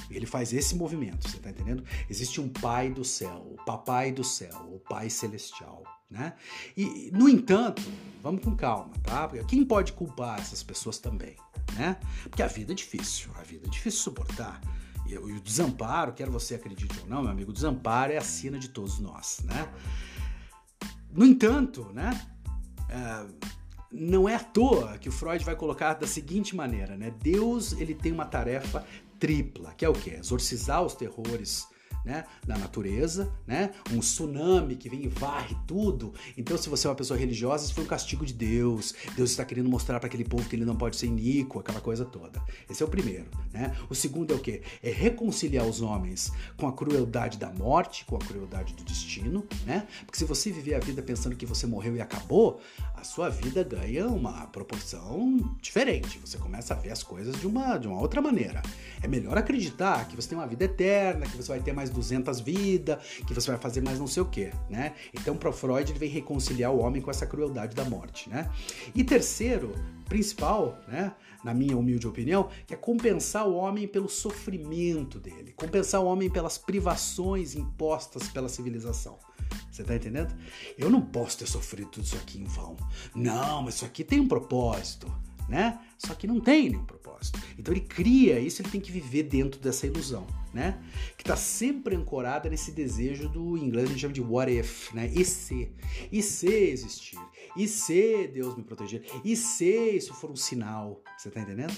Ele faz esse movimento, você tá entendendo? Existe um pai do céu, o papai do céu, o pai celestial. Né? E, no entanto, vamos com calma, tá? Porque quem pode culpar essas pessoas também, né? Porque a vida é difícil, a vida é difícil suportar. E, e o desamparo, quer você acredite ou não, meu amigo, o desamparo é a sina de todos nós, né? No entanto, né? É, não é à toa que o Freud vai colocar da seguinte maneira, né? Deus ele tem uma tarefa tripla, que é o quê? Exorcizar os terrores né, da natureza, né? Um tsunami que vem e varre tudo. Então, se você é uma pessoa religiosa, isso foi um castigo de Deus. Deus está querendo mostrar para aquele povo que ele não pode ser iníquo, aquela coisa toda. Esse é o primeiro, né? O segundo é o quê? É reconciliar os homens com a crueldade da morte, com a crueldade do destino, né? Porque se você viver a vida pensando que você morreu e acabou, sua vida ganha uma proporção diferente. Você começa a ver as coisas de uma, de uma outra maneira. É melhor acreditar que você tem uma vida eterna, que você vai ter mais 200 vidas, que você vai fazer mais não sei o que, né? Então, para Freud, ele vem reconciliar o homem com essa crueldade da morte, né? E terceiro, principal, né, na minha humilde opinião, é compensar o homem pelo sofrimento dele, compensar o homem pelas privações impostas pela civilização. Você tá entendendo? Eu não posso ter sofrido tudo isso aqui em vão. Não, mas isso aqui tem um propósito, né? Só que não tem nenhum propósito. Então ele cria isso, ele tem que viver dentro dessa ilusão né? Que está sempre ancorada nesse desejo do inglês a gente chama de what if, né? E se? E se existir? E se Deus me proteger? E se isso for um sinal? Você tá entendendo?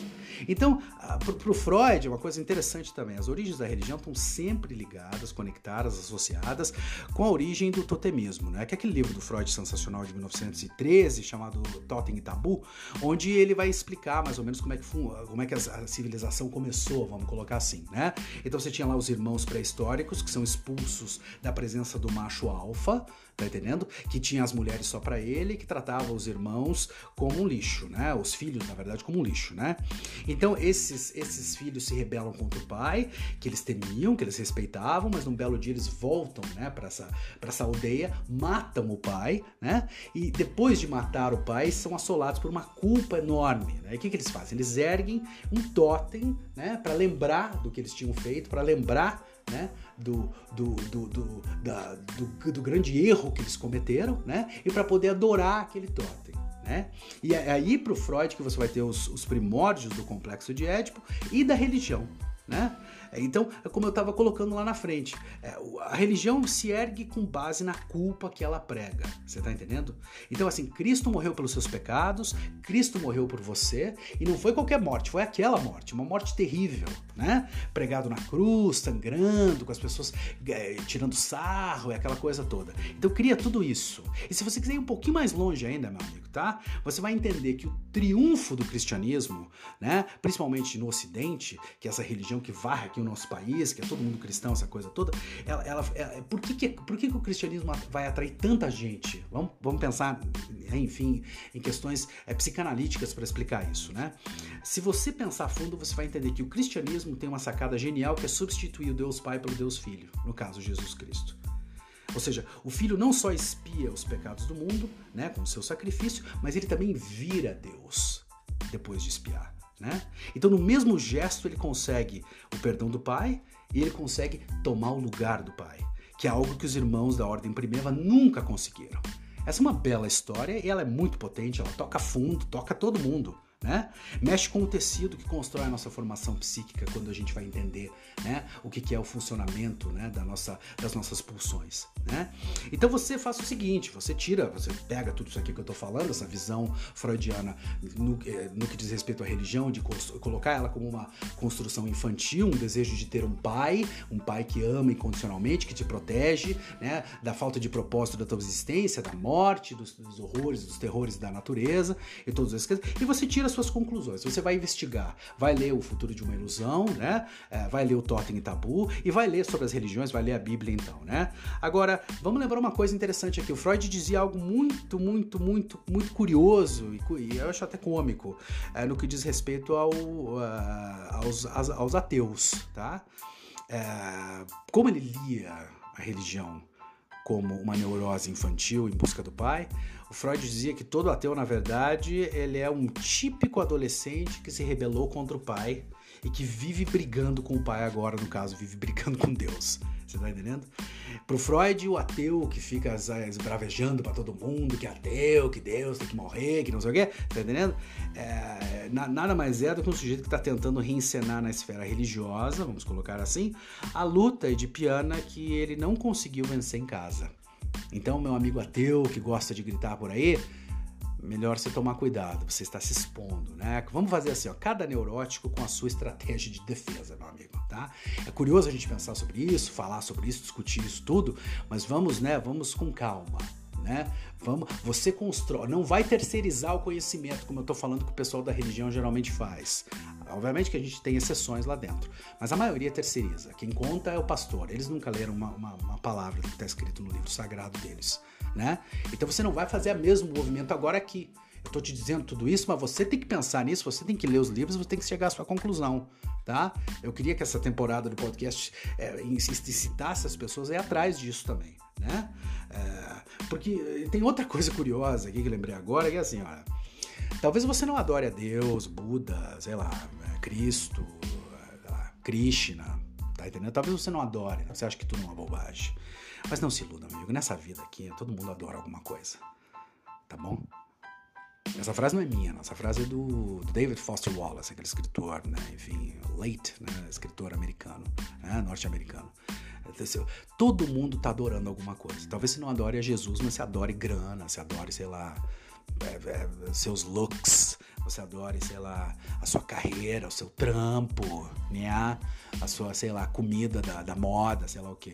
Então, pro, pro Freud, é uma coisa interessante também. As origens da religião estão sempre ligadas, conectadas, associadas com a origem do totemismo, né? Que é aquele livro do Freud sensacional de 1913, chamado Totem e Tabu, onde ele vai explicar mais ou menos como é que, como é que a civilização começou, vamos colocar assim, né? Então, você tinha lá os irmãos pré-históricos, que são expulsos da presença do macho alfa, tá entendendo? Que tinha as mulheres só para ele, que tratava os irmãos como um lixo, né? Os filhos, na verdade, como um lixo, né? Então, esses, esses filhos se rebelam contra o pai, que eles temiam, que eles respeitavam, mas num belo dia eles voltam, né, para essa, pra essa aldeia, matam o pai, né? E depois de matar o pai, são assolados por uma culpa enorme, né? E o que, que eles fazem? Eles erguem um totem, né, para lembrar do que eles tinham feito, para lembrar né, do, do, do, do, da, do, do grande erro que eles cometeram, né, e para poder adorar aquele totem. Né? E é aí para o Freud que você vai ter os, os primórdios do complexo de Édipo e da religião. Né? É, então, é como eu estava colocando lá na frente, é, a religião se ergue com base na culpa que ela prega. Você está entendendo? Então, assim, Cristo morreu pelos seus pecados, Cristo morreu por você, e não foi qualquer morte, foi aquela morte, uma morte terrível, né? Pregado na cruz, sangrando, com as pessoas é, tirando sarro e aquela coisa toda. Então, cria tudo isso. E se você quiser ir um pouquinho mais longe ainda, meu amigo, tá? Você vai entender que o triunfo do cristianismo, né? Principalmente no Ocidente, que é essa religião que varre aqui o nosso país, que é todo mundo cristão, essa coisa toda, ela, ela, ela por, que, que, por que, que o cristianismo vai atrair tanta gente? Vamos, vamos pensar, enfim, em questões é, psicanalíticas para explicar isso, né? Se você pensar fundo, você vai entender que o cristianismo tem uma sacada genial que é substituir o Deus Pai pelo Deus Filho, no caso Jesus Cristo. Ou seja, o filho não só expia os pecados do mundo, né, com o seu sacrifício, mas ele também vira Deus depois de espiar. Né? Então, no mesmo gesto, ele consegue o perdão do pai e ele consegue tomar o lugar do pai, que é algo que os irmãos da Ordem Primeva nunca conseguiram. Essa é uma bela história e ela é muito potente, ela toca fundo, toca todo mundo né? Mexe com o tecido que constrói a nossa formação psíquica quando a gente vai entender, né, o que, que é o funcionamento, né, da nossa, das nossas pulsões, né? Então você faz o seguinte, você tira, você pega tudo isso aqui que eu estou falando, essa visão freudiana no, eh, no, que diz respeito à religião, de colocar ela como uma construção infantil, um desejo de ter um pai, um pai que ama incondicionalmente, que te protege, né, da falta de propósito da tua existência, da morte, dos, dos horrores, dos terrores da natureza e todas essas coisas, e você tira as suas conclusões. Você vai investigar, vai ler O Futuro de uma Ilusão, né? É, vai ler o Totem e Tabu e vai ler sobre as religiões, vai ler a Bíblia então, né? Agora, vamos lembrar uma coisa interessante aqui. O Freud dizia algo muito, muito, muito, muito curioso e, e eu acho até cômico é, no que diz respeito ao, uh, aos, aos, ateus, tá? É, como ele lia a religião como uma neurose infantil em busca do pai, o Freud dizia que todo ateu, na verdade, ele é um típico adolescente que se rebelou contra o pai e que vive brigando com o pai agora, no caso, vive brigando com Deus. Você tá entendendo? Pro Freud, o ateu que fica esbravejando para todo mundo, que é ateu, que Deus tem que morrer, que não sei o quê, tá entendendo? É, nada mais é do que um sujeito que está tentando reencenar na esfera religiosa, vamos colocar assim, a luta de piana que ele não conseguiu vencer em casa. Então, meu amigo ateu que gosta de gritar por aí, melhor você tomar cuidado, você está se expondo, né? Vamos fazer assim, ó, cada neurótico com a sua estratégia de defesa, meu amigo, tá? É curioso a gente pensar sobre isso, falar sobre isso, discutir isso tudo, mas vamos, né, vamos com calma, né? Vamos, você constrói, não vai terceirizar o conhecimento, como eu estou falando que o pessoal da religião geralmente faz. Obviamente que a gente tem exceções lá dentro, mas a maioria terceiriza. Quem conta é o pastor. Eles nunca leram uma, uma, uma palavra que está escrito no livro sagrado deles, né? Então você não vai fazer o mesmo movimento agora aqui. Eu estou te dizendo tudo isso, mas você tem que pensar nisso, você tem que ler os livros, você tem que chegar à sua conclusão, tá? Eu queria que essa temporada do podcast é, incitasse as pessoas a ir atrás disso também, né? É, porque tem outra coisa curiosa aqui que lembrei agora, que é assim, talvez você não adore a Deus, Buda, sei lá, é, Cristo, Krishna, tá entendendo? Talvez você não adore, você acha que tudo é uma bobagem. Mas não se iluda, amigo, nessa vida aqui, todo mundo adora alguma coisa, tá bom? Essa frase não é minha, essa frase é do, do, David Foster Wallace, aquele escritor, né, enfim, late, né, escritor americano, né, norte-americano. Todo mundo tá adorando alguma coisa. Talvez você não adore a Jesus, mas você adore grana, você adore, sei lá, é, é, seus looks, você adore, sei lá, a sua carreira, o seu trampo, né? A sua, sei lá, comida da, da moda, sei lá o que,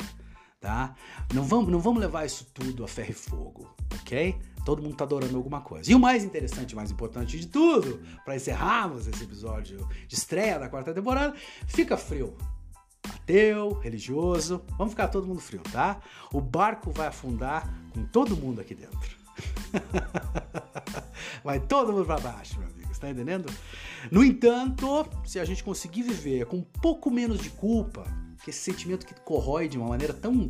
tá? Não vamos, não vamos levar isso tudo a ferro e fogo, ok? Todo mundo tá adorando alguma coisa. E o mais interessante, mais importante de tudo, para encerrarmos esse episódio de estreia da quarta temporada, fica frio ateu, religioso, vamos ficar todo mundo frio, tá? O barco vai afundar com todo mundo aqui dentro. vai todo mundo para baixo, meu amigo, está entendendo? No entanto, se a gente conseguir viver com um pouco menos de culpa, que esse sentimento que corrói de uma maneira tão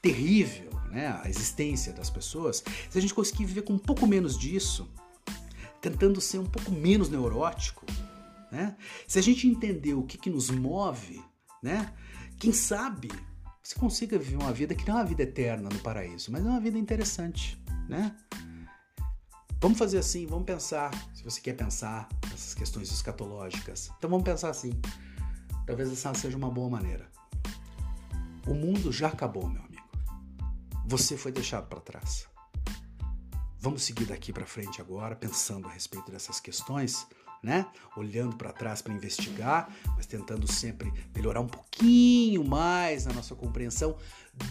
terrível, né, a existência das pessoas, se a gente conseguir viver com um pouco menos disso, tentando ser um pouco menos neurótico, né? Se a gente entender o que, que nos move, né? Quem sabe você consiga viver uma vida que não é uma vida eterna no paraíso, mas é uma vida interessante, né? Vamos fazer assim, vamos pensar, se você quer pensar nessas questões escatológicas. Então vamos pensar assim. talvez essa seja uma boa maneira. O mundo já acabou, meu amigo. Você foi deixado para trás. Vamos seguir daqui para frente agora, pensando a respeito dessas questões, né? Olhando para trás para investigar, mas tentando sempre melhorar um pouquinho mais a nossa compreensão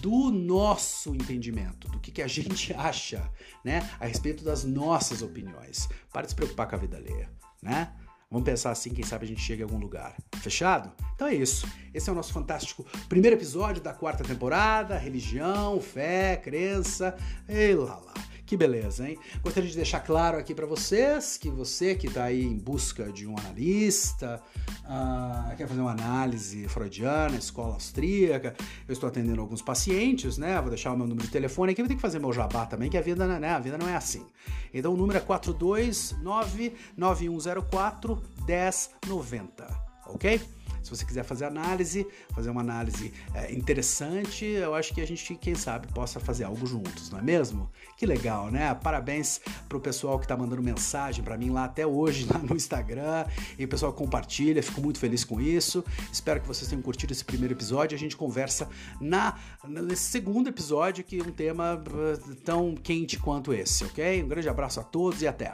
do nosso entendimento, do que, que a gente acha, né? A respeito das nossas opiniões. Para de se preocupar com a vida alheia, né? Vamos pensar assim, quem sabe a gente chega em algum lugar. Fechado? Então é isso. Esse é o nosso fantástico primeiro episódio da quarta temporada. Religião, fé, crença. E lá lá. Que beleza, hein? Gostaria de deixar claro aqui para vocês que você que está aí em busca de um analista, uh, quer fazer uma análise freudiana, escola austríaca, eu estou atendendo alguns pacientes, né? Vou deixar o meu número de telefone aqui, vou ter que fazer meu jabá também, que a vida, né? A vida não é assim. Então o número é 429 9104 1090, ok? Se você quiser fazer análise, fazer uma análise é, interessante, eu acho que a gente, quem sabe, possa fazer algo juntos, não é mesmo? Que legal, né? Parabéns pro pessoal que tá mandando mensagem para mim lá até hoje, lá no Instagram, e o pessoal compartilha, fico muito feliz com isso. Espero que vocês tenham curtido esse primeiro episódio. A gente conversa na, nesse segundo episódio, que é um tema uh, tão quente quanto esse, ok? Um grande abraço a todos e até!